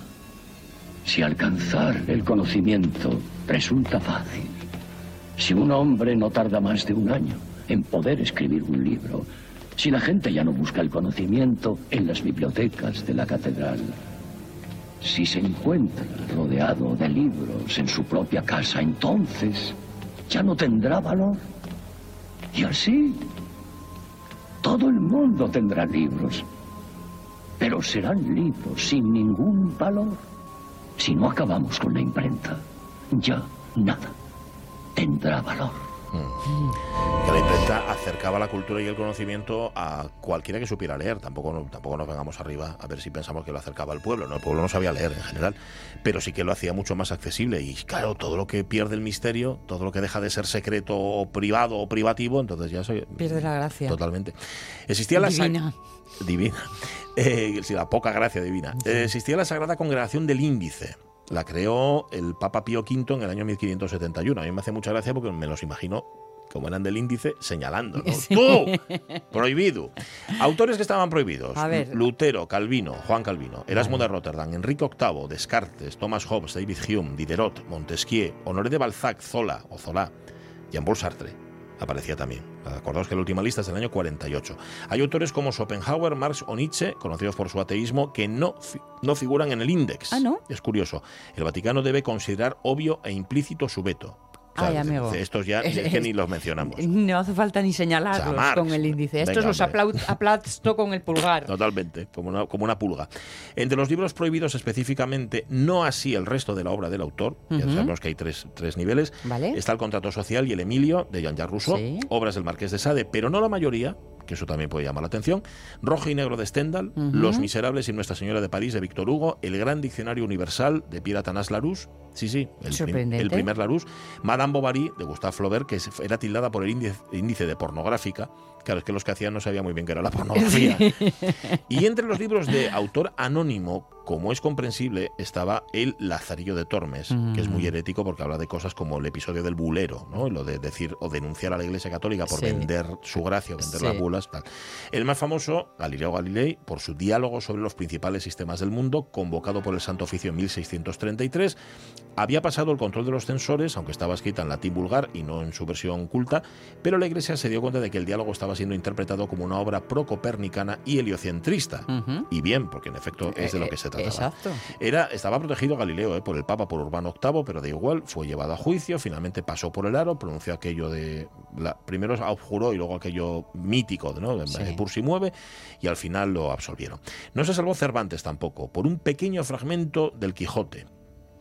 Si alcanzar el conocimiento resulta fácil, si un hombre no tarda más de un año en poder escribir un libro, si la gente ya no busca el conocimiento en las bibliotecas de la catedral, si se encuentra rodeado de libros en su propia casa, entonces ya no tendrá valor. Y así, todo el mundo tendrá libros, pero serán libros sin ningún valor. Si no acabamos con la imprenta, ya nada tendrá valor. Que la imprenta acercaba la cultura y el conocimiento a cualquiera que supiera leer. Tampoco, no- tampoco nos vengamos arriba a ver si pensamos que lo acercaba al pueblo. ¿no? El pueblo no sabía leer en general, pero sí que lo hacía mucho más accesible. Y claro, todo lo que pierde el misterio, todo lo que deja de ser secreto o privado o privativo, entonces ya se Pierde la gracia. Totalmente. Existía la Divina. divina. Eh, sí, la poca gracia divina. Eh, existía la Sagrada Congregación del Índice. La creó el Papa Pío V en el año 1571. A mí me hace mucha gracia porque me los imagino como eran del índice, señalando. ¿no? Sí. ¡Tú! Prohibido. Autores que estaban prohibidos. A ver. Lutero, Calvino, Juan Calvino, Erasmo de Rotterdam, Enrique VIII, Descartes, Thomas Hobbes, David Hume, Diderot, Montesquieu, Honoré de Balzac, Zola o Zola, Jean-Paul Sartre. Aparecía también. Acordaos que la última lista es del año 48. Hay autores como Schopenhauer, Marx o Nietzsche, conocidos por su ateísmo, que no, fi- no figuran en el índice. Ah, ¿no? Es curioso. El Vaticano debe considerar obvio e implícito su veto. Ay, ¿sabes? amigo. Estos ya es que ni los mencionamos. No hace falta ni señalarlos Marx. con el índice. Estos Venga, los aplasto con el pulgar. Totalmente, como una, como una pulga. Entre los libros prohibidos específicamente, no así el resto de la obra del autor, ya Ujú. sabemos que hay tres, tres niveles, Vale. está el contrato social y el Emilio de Jean-Jacques Rousseau, Sí. obras del Marqués de Sade, pero no la mayoría, que eso también puede llamar la atención, Rojo y Negro de Stendhal. Los Miserables y Nuestra Señora de París de Víctor Hugo, El Gran Diccionario Universal de Pierre Athanase Larousse, sí, sí, el, prim- el primer Larousse, Madame Bovary de Gustave Flaubert, que era tildada por el índice, índice de pornográfica, claro, es que los que hacían no sabían muy bien qué era la pornografía. Y entre los libros de autor anónimo, como es comprensible, estaba El Lazarillo de Tormes, que es muy Mm. herético porque habla de cosas como el episodio del bulero, ¿no? Y lo de decir o denunciar a la Iglesia Católica por Sí. vender su gracia o vender Sí. las bulas. tal. El más famoso, Galileo Galilei, por su diálogo sobre los principales sistemas del mundo, convocado por el Santo Oficio en 1633, había pasado el control de los censores, aunque estaba escrita en latín vulgar y no en su versión culta, pero la Iglesia se dio cuenta de que el diálogo estaba siendo interpretado como una obra pro-copernicana y heliocentrista. Y bien, porque en efecto es de lo Eh, que se trataba. Exacto. Era, estaba protegido Galileo eh, por el Papa, por Urbano VIII, pero da igual, fue llevado a juicio, finalmente pasó por el aro, pronunció aquello de... La, primero abjuró y luego aquello mítico, ¿no? De Sí. Pursi mueve, y al final lo absolvieron. No se salvó Cervantes tampoco, por un pequeño fragmento del Quijote.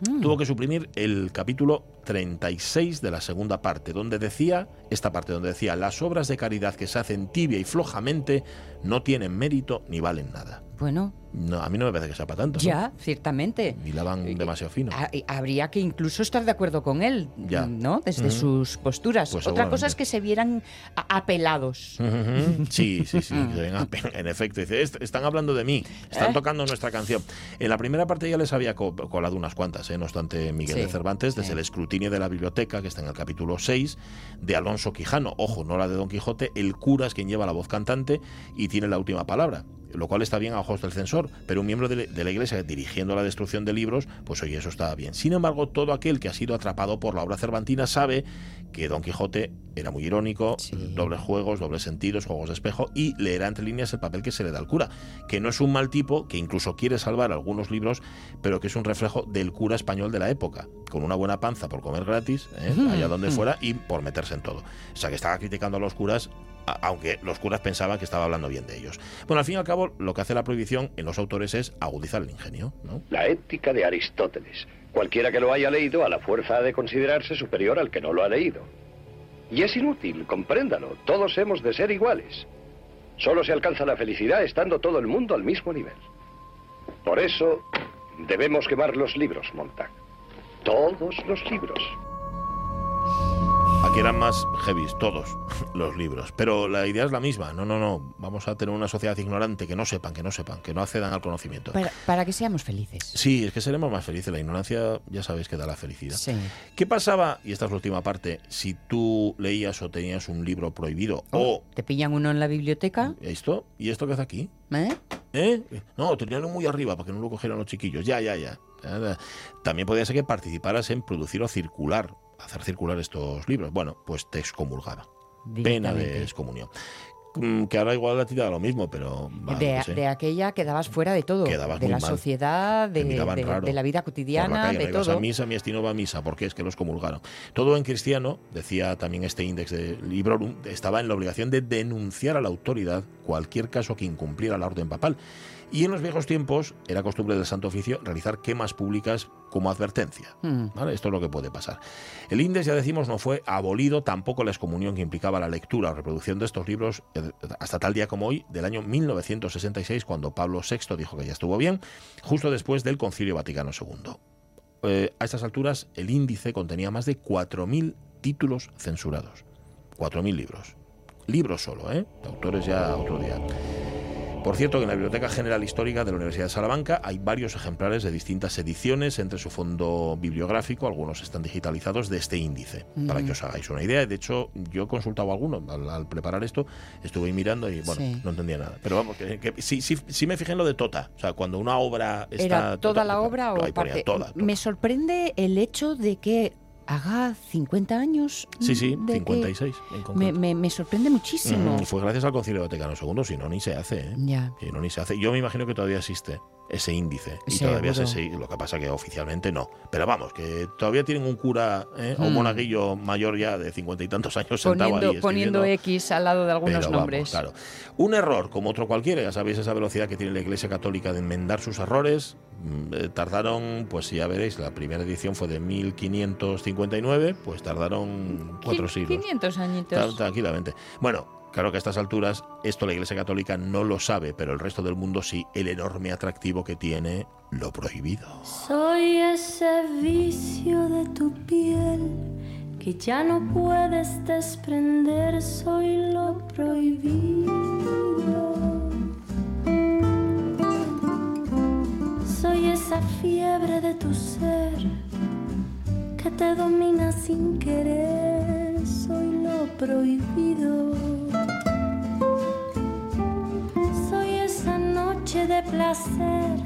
Mm. Tuvo que suprimir el capítulo 36 de la segunda parte, donde decía, esta parte donde decía, las obras de caridad que se hacen tibia y flojamente no tienen mérito ni valen nada. Bueno, No, a mí no me parece que sea para tanto. ¿no? ya, ciertamente. Ni la van demasiado fino. Ha- Habría que incluso estar de acuerdo con él, Ya. ¿no? Desde sus posturas. Pues Otra cosa es que se vieran apelados. Sí, sí, sí. se ven a- En efecto, dice, "Est- están hablando de mí, están ¿Eh? tocando nuestra canción. En la primera parte ya les había co- colado unas cuantas, ¿eh? no obstante Miguel Sí, de Cervantes, desde sí. el escrutinio de la biblioteca, que está en el capítulo 6, de Alonso Quijano. Ojo, no la de Don Quijote, el cura es quien lleva la voz cantante y tiene la última palabra. Lo cual está bien a ojos del censor, pero un miembro de, la- de la iglesia dirigiendo la destrucción de libros, pues oye, eso estaba bien. Sin embargo, todo aquel que ha sido atrapado por la obra cervantina sabe que Don Quijote era muy irónico, dobles juegos, dobles sentidos, juegos de espejo, y leerá entre líneas el papel que se le da al cura, que no es un mal tipo, que incluso quiere salvar algunos libros, pero que es un reflejo del cura español de la época, con una buena panza por comer gratis, ¿eh? Allá donde fuera, y por meterse en todo. O sea, que estaba criticando a los curas aunque los curas pensaban que estaba hablando bien de ellos. Bueno, al fin y al cabo, lo que hace la prohibición en los autores es agudizar el ingenio, ¿no? La ética de Aristóteles. Cualquiera que lo haya leído a la fuerza ha de considerarse superior al que no lo ha leído. Y es inútil, compréndalo. Todos hemos de ser iguales. Solo se alcanza la felicidad estando todo el mundo al mismo nivel. Por eso debemos quemar los libros, Montag. Todos los libros. Aquí eran más heavies, todos los libros. Pero la idea es la misma. No, no, no. Vamos a tener una sociedad ignorante, que no sepan, que no sepan, que no accedan al conocimiento. Para, para que seamos felices. Sí, es que seremos más felices. La ignorancia ya sabéis que da la felicidad. Sí. ¿Qué pasaba, y esta es la última parte, si tú leías o tenías un libro prohibido o ¿Te pillan uno en la biblioteca? esto? ¿Y esto qué hace aquí? ¿Eh? ¿Eh? No, teníanlo muy arriba para que no lo cogieran los chiquillos. Ya, ya, ya. También podía ser que participaras en producir o circular, hacer circular estos libros. Bueno, pues te excomulgaba. Pena de excomunión. Mm, Que ahora igual la tira lo mismo, pero. va, de, no sé. de aquella quedabas fuera de todo. Quedabas de la mal. sociedad, de, de- de la vida cotidiana, calle, de no ibas todo. a misa, mi estilo va a misa, porque es que los comulgaron. Todo en cristiano, decía también este índice de Librorum, estaba en la obligación de denunciar a la autoridad cualquier caso que incumpliera la orden papal. Y en los viejos tiempos era costumbre del Santo Oficio realizar quemas públicas como advertencia. Mm. ¿vale? Esto es lo que puede pasar. El índice, ya decimos, no fue abolido, tampoco la excomunión que implicaba la lectura o reproducción de estos libros eh, hasta tal día como hoy, del año 1966, cuando Pablo VI dijo que ya estuvo bien, justo después del Concilio Vaticano II. Eh, a estas alturas, el índice contenía más de 4.000 títulos censurados. 4.000 libros. Libros solo, ¿eh? De autores ya otro día. Por cierto, que en la Biblioteca General Histórica de la Universidad de Salamanca hay varios ejemplares de distintas ediciones entre su fondo bibliográfico, algunos están digitalizados, de este índice, para que os hagáis una idea. De hecho, yo he consultado alguno al, al preparar esto, estuve mirando y bueno, Sí. no entendía nada. Pero vamos, que, que sí, sí, sí me fijé en lo de Tota. O sea, cuando una obra está. ¿Era toda tota- la obra o parte? toda, Me sorprende el hecho de que haga 50 años. Sí, sí, de que- 56 en Me, me- me sorprende muchísimo. Mm, fue gracias al Concilio Vaticano II, si no, ni se hace. ¿eh? Ya. Si no, ni se hace. Yo me imagino que todavía existe. ese índice. Y todavía se sigue, lo que pasa que oficialmente no. Pero vamos, que todavía tienen un cura ¿eh? o un Mm. monaguillo mayor ya de cincuenta y tantos años sentado Poniendo, ahí poniendo. X al lado de algunos Pero vamos, nombres. claro. Un error, como otro cualquiera, ya sabéis esa velocidad que tiene la Iglesia Católica de enmendar sus errores. Mm, eh, Tardaron, pues ya veréis, la primera edición fue de 1559, pues tardaron cuatro siglos. 500 añitos. Tra- Tranquilamente. Bueno, claro que a estas alturas esto la Iglesia Católica no lo sabe, pero el resto del mundo sí, el enorme atractivo que tiene lo prohibido. Soy ese vicio de tu piel que ya no puedes desprender, soy lo prohibido. Soy esa fiebre de tu ser que te domina sin querer, soy lo prohibido. Soy esa noche de placer,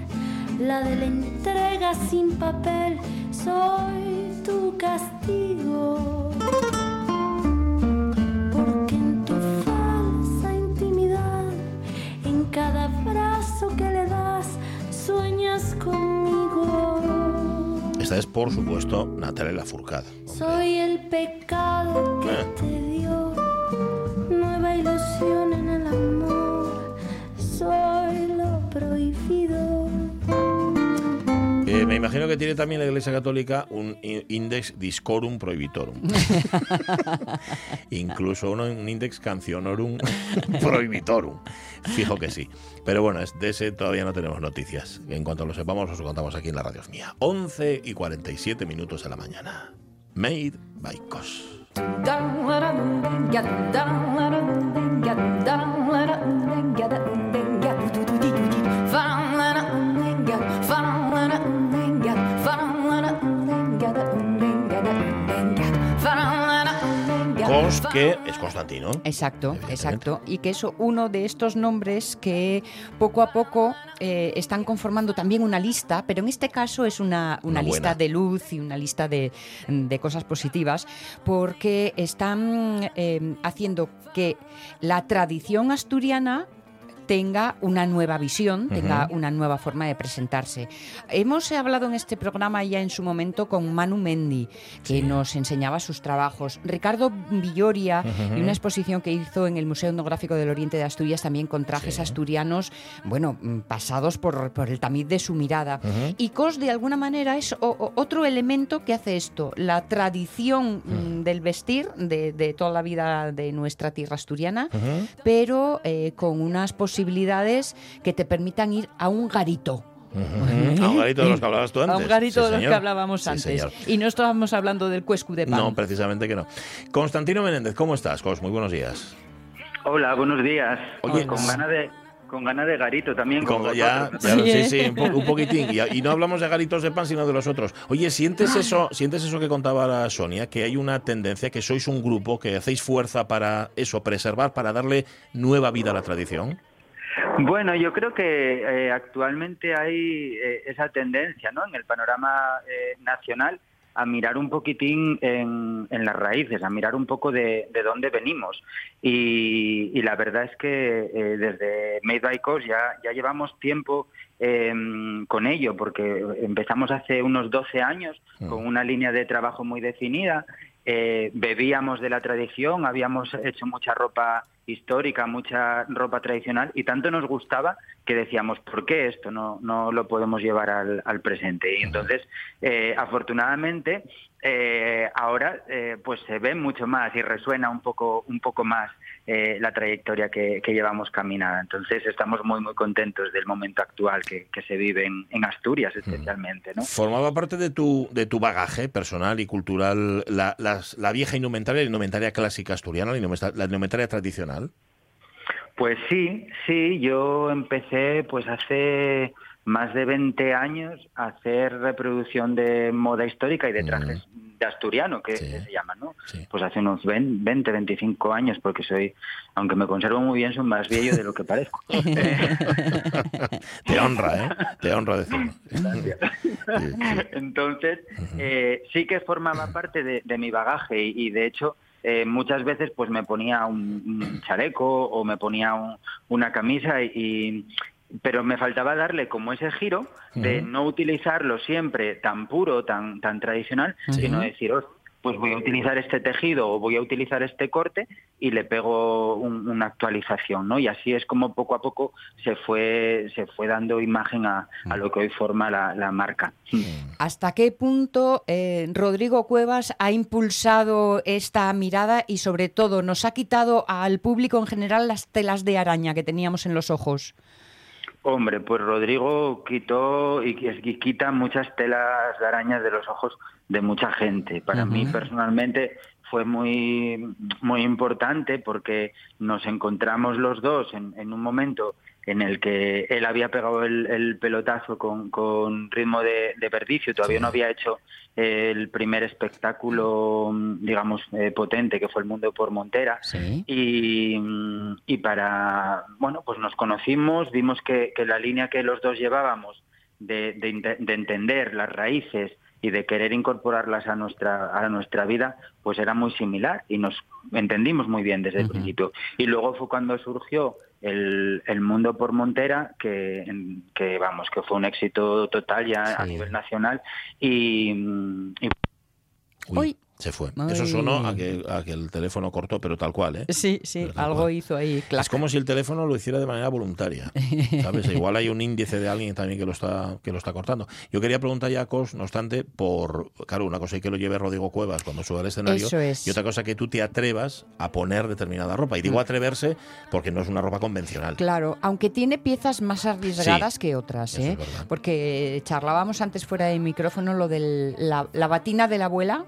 la de la entrega sin papel, soy tu castigo. Esta es, por supuesto, Natalia Lafourcade. Soy el pecado que Eh. te dio nueva ilusión en el amor. Imagino que tiene también la Iglesia Católica un Index Discorum Prohibitorum. Incluso uno- un Index Cancionorum Prohibitorum. Fijo que sí. Pero bueno, es- de ese todavía no tenemos noticias. En cuanto lo sepamos, os lo contamos aquí en la radio mía. 11 y 47 minutos de la mañana. Made by Cos. Cos, que es Constantino. Exacto, exacto. Y que es uno de estos nombres que poco a poco eh, están conformando también una lista, pero en este caso es una, una Una lista buena. de luz y una lista de, de cosas positivas, porque están eh, haciendo que la tradición asturiana tenga una nueva visión, tenga una nueva forma de presentarse. Hemos hablado en este programa ya en su momento con Manu Mendi, que nos enseñaba sus trabajos. Ricardo Villoria, Ujú. y una exposición que hizo en el Museo Etnográfico del Oriente de Asturias, también con trajes asturianos, bueno, mm, pasados por, por el tamiz de su mirada. Y COS, de alguna manera, es o- o- otro elemento que hace esto, la tradición mm, del vestir de, de toda la vida de nuestra tierra asturiana, pero eh, con unas posibilidades que te permitan ir a un garito. A un garito de los que hablabas tú antes. A un garito Sí, de los señor. que hablábamos Sí, antes. señor. Y no estábamos hablando del cuescu de pan. No, precisamente que no. Constantino Menéndez, ¿cómo estás, Cos? Muy buenos días. Hola, buenos días. Oye, con ganas de con ganas de garito también. Con- como ya, ya, sí, sí, un, po- un poquitín. Y, y no hablamos de garitos de pan, sino de los otros. Oye, ¿sientes eso, ¿sientes eso que contaba la Sonia? Que hay una tendencia, que sois un grupo, que hacéis fuerza para eso, preservar, para darle nueva vida a la tradición. Bueno, yo creo que eh, actualmente hay eh, esa tendencia ¿no? en el panorama eh, nacional a mirar un poquitín en, en las raíces, a mirar un poco de, de dónde venimos. Y, y la verdad es que eh, desde Made by ya, ya llevamos tiempo eh, con ello, porque empezamos hace unos 12 años con una línea de trabajo muy definida. eh, bebíamos de la tradición, habíamos hecho mucha ropa histórica, mucha ropa tradicional y tanto nos gustaba que decíamos, ¿por qué esto no, no lo podemos llevar al, al presente? Y entonces, eh, afortunadamente, eh, ahora eh, pues se ve mucho más y resuena un poco, un poco más eh, la trayectoria que, que llevamos caminada. Entonces estamos muy, muy contentos del momento actual que, que se vive en, en Asturias especialmente. ¿no? ¿Formaba parte de tu, de tu bagaje personal y cultural la, las- la vieja indumentaria, la indumentaria clásica asturiana, la indumenta- la indumentaria tradicional? Pues sí, sí, yo empecé pues hace más de 20 años a hacer reproducción de moda histórica y de trajes de asturiano, que se llama, ¿no? Pues hace unos 20, 20, 25 años, porque soy, aunque me conservo muy bien, soy más viejo de lo que parezco. Te honra, ¿eh? Te honra decirlo. Entonces, eh, sí que formaba parte de, de mi bagaje y, y, de hecho eh, muchas veces pues me ponía un, un chaleco o me ponía un- una camisa y, pero me faltaba darle como ese giro de no utilizarlo siempre tan puro, tan, tan tradicional, sino decir, "Oh, pues voy a utilizar este tejido o voy a utilizar este corte y le pego un- una actualización, ¿no? Y así es como poco a poco se fue, se fue dando imagen a, a lo que hoy forma la, la marca. ¿Hasta qué punto eh, Rodrigo Cuevas ha impulsado esta mirada y sobre todo nos ha quitado al público en general las telas de araña que teníamos en los ojos? Hombre, pues Rodrigo quitó y qui- y quita muchas telas de arañas de los ojos de mucha gente. Para mí personalmente fue muy, muy importante porque nos encontramos los dos en, en un momento en el que él había pegado el, el pelotazo con, con ritmo de, de perdicio, todavía no había hecho el primer espectáculo, digamos, eh, potente, que fue el Mundo por Montera. Y, mm, y para, bueno, pues nos conocimos, vimos que, que la línea que los dos llevábamos de, de inte- de entender las raíces y de querer incorporarlas a nuestra a nuestra vida, pues era muy similar y nos entendimos muy bien desde el principio. Y luego fue cuando surgió el, el Mundo por Montera, que, que vamos, que fue un éxito total ya a nivel nacional y, mm, y Uy, se fue. Eso sonó a que, a que el teléfono cortó, pero tal cual, ¿eh? Sí, sí, algo cual. hizo ahí. clac. Es como si el teléfono lo hiciera de manera voluntaria. ¿Sabes? Igual hay un índice de alguien también que lo está que lo está cortando. Yo quería preguntar ya a Cos, no obstante, por claro, una cosa es que lo lleve Rodrigo Cuevas cuando sube al escenario Eso es. y otra cosa que tú te atrevas a poner determinada ropa. Y digo Mm. atreverse porque no es una ropa convencional. Claro, aunque tiene piezas más arriesgadas Sí, que otras, ¿eh? es. Porque charlábamos antes fuera de micrófono lo de la, la batina de la abuela,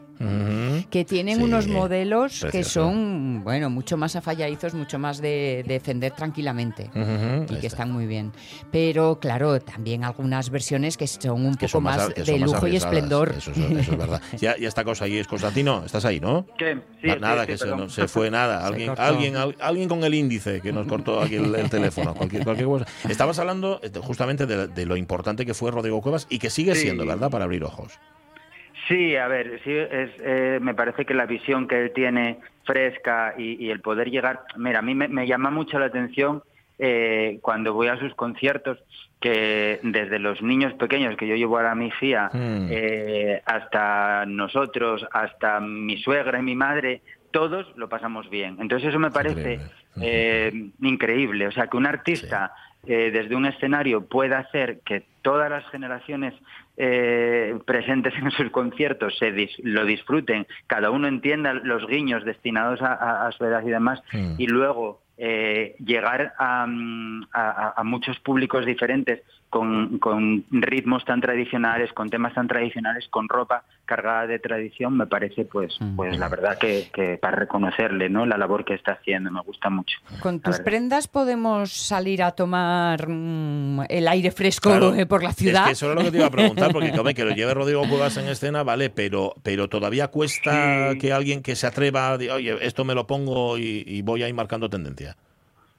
Que tienen Sí, unos modelos que son, bueno, mucho más afalladizos, mucho más de, de defender tranquilamente y que está. están muy bien. Pero claro, también algunas versiones que son un Que poco son más, de más lujo y esplendor. Eso, es- eso es verdad. Ya, ya está cosa ahí, es Constantino, estás ahí, ¿no? ¿Qué? Sí, Na- sí, nada, sí, que se, no- se fue nada. Alguien, alguien, al- alguien con el índice que nos cortó aquí el, el teléfono. Cualquier, cualquier cosa. Estabas hablando eh, justamente de, de lo importante que fue Rodrigo Cuevas y que sigue Sí. siendo, ¿verdad? Para abrir ojos. Sí, a ver, sí, es, eh, me parece que la visión que él tiene fresca y, y el poder llegar, mira, a mí me, me llama mucho la atención eh, cuando voy a sus conciertos que desde los niños pequeños que yo llevo a mi fía Mm. eh, hasta nosotros, hasta mi suegra y mi madre, todos lo pasamos bien. Entonces eso me parece eh, increíble. O sea, que un artista eh, desde un escenario pueda hacer que todas las generaciones eh, presentes en sus conciertos se dis- lo disfruten, cada uno entienda los guiños destinados a, a- a su edad y demás, Mm. y luego eh, llegar a, mm, a muchos públicos diferentes con, con ritmos tan tradicionales, con temas tan tradicionales, con ropa cargada de tradición, me parece, pues, pues la verdad que, que para reconocerle, ¿no? La labor que está haciendo, me gusta mucho. Con tus verdad. prendas podemos salir a tomar mm, el aire fresco Claro. eh, por la ciudad. Es que eso era lo que te iba a preguntar, porque que lo lleve Rodrigo Cuevas en escena, vale, pero, pero todavía cuesta que alguien que se atreva a decir, oye, esto me lo pongo y, y voy ahí marcando tendencia.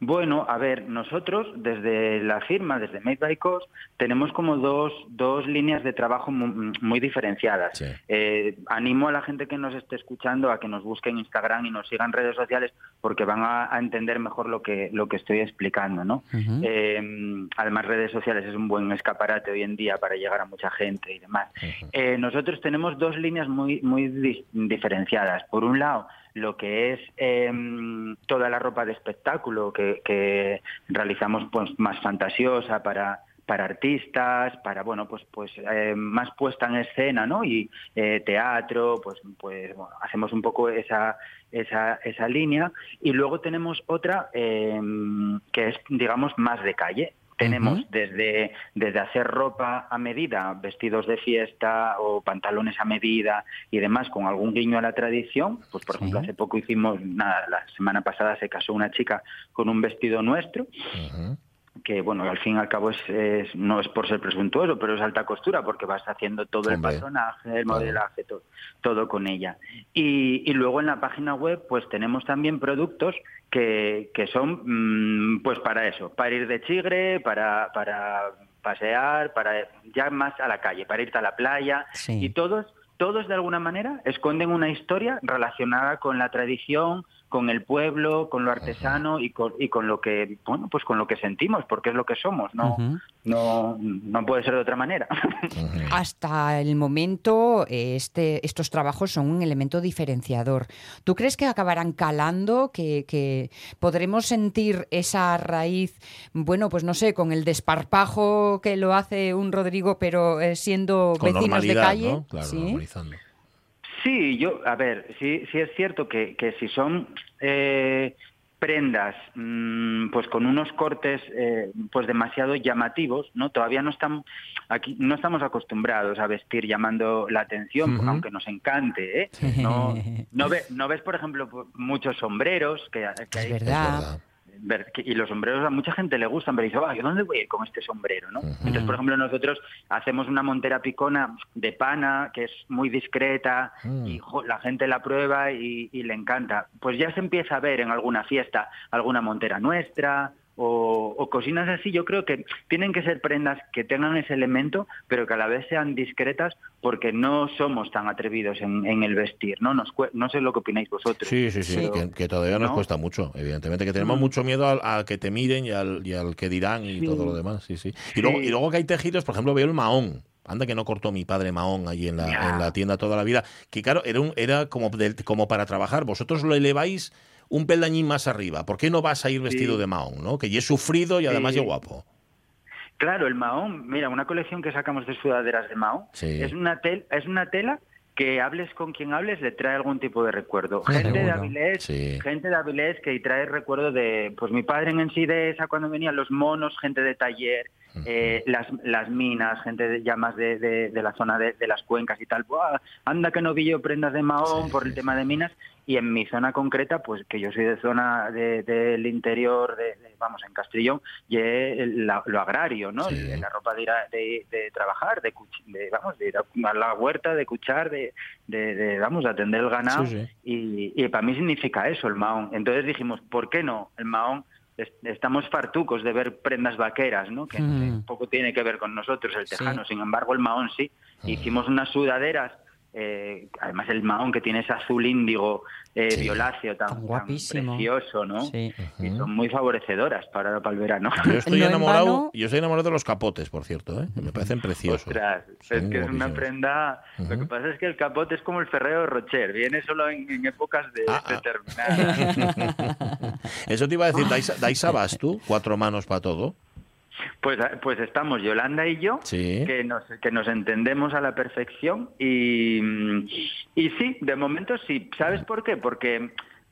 Bueno, a ver, nosotros desde la firma, desde Made by Cos, tenemos como dos, dos líneas de trabajo mu- muy, diferenciadas. Eh, animo a la gente que nos esté escuchando a que nos busque en Instagram y nos sigan en redes sociales porque van a, a entender mejor lo que, lo que estoy explicando, ¿no? Eh, además, redes sociales es un buen escaparate hoy en día para llegar a mucha gente y demás. Eh, nosotros tenemos dos líneas muy, muy diferenciadas. Por un lado, lo que es em, toda la ropa de espectáculo que, que realizamos pues más fantasiosa para para artistas, para bueno pues pues eh, más puesta en escena, ¿no? Y eh, teatro, pues pues bueno, hacemos un poco esa esa esa línea y luego tenemos otra em, que es digamos más de calle. Tenemos desde, desde hacer ropa a medida, vestidos de fiesta o pantalones a medida y demás, con algún guiño a la tradición. Pues, por ejemplo, hace poco hicimos, nada, la semana pasada se casó una chica con un vestido nuestro, que, bueno, al fin y al cabo es, es- no es por ser presuntuoso, pero es alta costura, porque vas haciendo todo el personaje, el modelaje, todo, todo con ella. Y, y luego en la página web, pues tenemos también productos que, que son mm, pues para eso, para ir de chigre, para, para pasear, para ya más a la calle, para irte a la playa. Y todos, todos de alguna manera esconden una historia relacionada con la tradición, con el pueblo, con lo artesano y con, y con lo que, bueno, pues con lo que sentimos, porque es lo que somos, no, no, no puede ser de otra manera. Hasta el momento, este, estos trabajos son un elemento diferenciador. ¿Tú crees que acabarán calando, que, que podremos sentir esa raíz, bueno, pues no sé, con el desparpajo que lo hace un Rodrigo, pero eh, siendo Con vecinos de calle? ¿no? Claro, ¿Sí? Sí, yo, a ver, sí, sí es cierto que, que si son eh, prendas, mm, pues con unos cortes, eh, pues demasiado llamativos, ¿no? Todavía no estamos aquí, no estamos acostumbrados a vestir llamando la atención, Ujú. aunque nos encante, ¿eh? No, no, ve- no ves, por ejemplo, muchos sombreros que, que hay- verdad. Ver, que- y los sombreros a mucha gente le gustan, pero dice, "Ah, ¿yo dónde voy a ir con este sombrero? ¿no? Entonces, por ejemplo, nosotros hacemos una montera picona de pana, que es muy discreta, y jo, la gente la prueba y, y le encanta. Pues ya se empieza a ver en alguna fiesta alguna montera nuestra, o, o cocinas así, yo creo que tienen que ser prendas que tengan ese elemento, pero que a la vez sean discretas, porque no somos tan atrevidos en, en el vestir, ¿no? Nos no sé lo que opináis vosotros. Sí, sí, sí, pero- que, que todavía nos ¿no? cuesta mucho, evidentemente, que tenemos Mm. mucho miedo al, al que te miren y al, y al que dirán y Sí. todo lo demás, sí, sí. Y, Sí. luego, y luego que hay tejidos, por ejemplo, veo el mahón. Anda que no cortó mi padre mahón allí en la, Ya. en la tienda toda la vida. Que claro, era, un, era como, como para trabajar. Vosotros lo eleváis un peldañín más arriba. ¿Por qué no vas a ir vestido Sí. de mahón? ¿no? Que ya es sufrido y además Sí. ya guapo. Claro, el mahón, mira, una colección que sacamos de sudaderas de mahón, Sí. es una tel, es una tela que hables con quien hables le trae algún tipo de recuerdo. Gente de. Avilés, Sí. gente de Avilés que trae recuerdo de, pues mi padre en Ensidesa cuando venían los monos, gente de taller, eh, las, las minas, gente de, ya más de, de- de la zona de, de las cuencas y tal. Buah, anda que no vi yo prendas de mahón por el tema de minas. Y en mi zona concreta, pues que yo soy de zona de- del interior, de, de- vamos, en Castellón, y la- lo agrario, ¿no? La ropa de ir a- de, de trabajar, de, de, vamos, de ir a a la huerta, de cuchar, de, de, de, vamos, de atender el ganado. Sí, sí. Y, y para mí significa eso, el mahón. Entonces dijimos, ¿por qué no? El mahón, es- estamos fartucos de ver prendas vaqueras, ¿no? Que Mm. poco tiene que ver con nosotros, el tejano. Sin embargo, el mahón sí. Hicimos unas sudaderas, eh, además el mahón que tiene ese azul índigo eh, violáceo tan, tan guapísimo. precioso, ¿no? Y son muy favorecedoras para, para el verano. Yo estoy enamorado, yo estoy enamorado de los capotes, por cierto, ¿eh? que me parecen preciosos. Ostras, es que es una prenda. Lo que pasa es que el capote es como el Ferrero de Rocher, viene solo en, en épocas de, Ah, determinadas. Eso te iba a decir, ¿dais, dais abasto? ¿Cuatro manos para todo? Pues, pues estamos Yolanda y yo, Sí. que, nos, que nos entendemos a la perfección y, y sí, de momento sí. ¿Sabes por qué? Porque,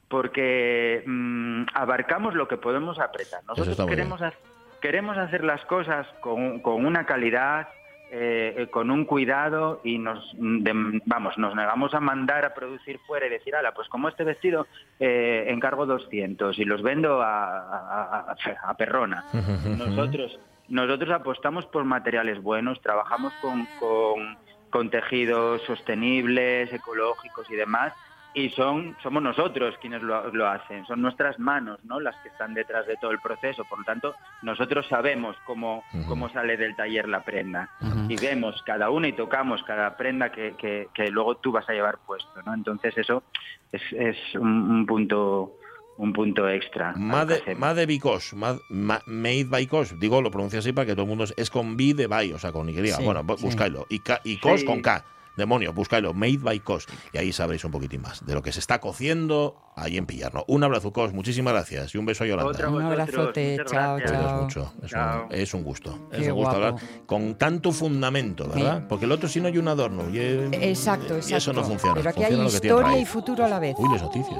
porque mm, abarcamos lo que podemos apretar. Nosotros queremos, ha- queremos hacer las cosas con, con una calidad, eh, eh, con un cuidado y nos de- vamos nos negamos a mandar a producir fuera y decir, ala, pues como este vestido eh, encargo 200 y los vendo a, a- a- a perrona. Nosotros, nosotros apostamos por materiales buenos, trabajamos con, con, con tejidos sostenibles, ecológicos y demás, y son somos nosotros quienes lo, lo hacen, son nuestras manos ¿no? las que están detrás de todo el proceso. Por lo tanto, nosotros sabemos cómo, cómo sale del taller la prenda y vemos cada una y tocamos cada prenda que, que- que luego tú vas a llevar puesto. ¿no? Entonces eso es, es un, un punto un punto extra. Made. Made Bicos, Mad- Ma- Made by Cos, digo, lo pronuncio así para que todo el mundo es, es con B de by, o sea, con Y. Sí, bueno, bu- sí. buscadlo. Y, K- y Cos Sí. con K. Demonio, buscadlo, Made by Cos. Y ahí sabréis un poquitín más de lo que se está cociendo ahí en Pillarno. Un abrazo, Cos, muchísimas gracias. Y un beso a Yolanda. Otra Un abrazote, chao, chao. mucho. Es, Chao. un, es un gusto. Qué es un gusto guapo. hablar con tanto fundamento, ¿verdad? Porque el otro si no hay un adorno. Y, Exacto, exacto. y eso no funciona. Pero aquí Funciona hay historia y futuro a la vez. Uy, las noticias.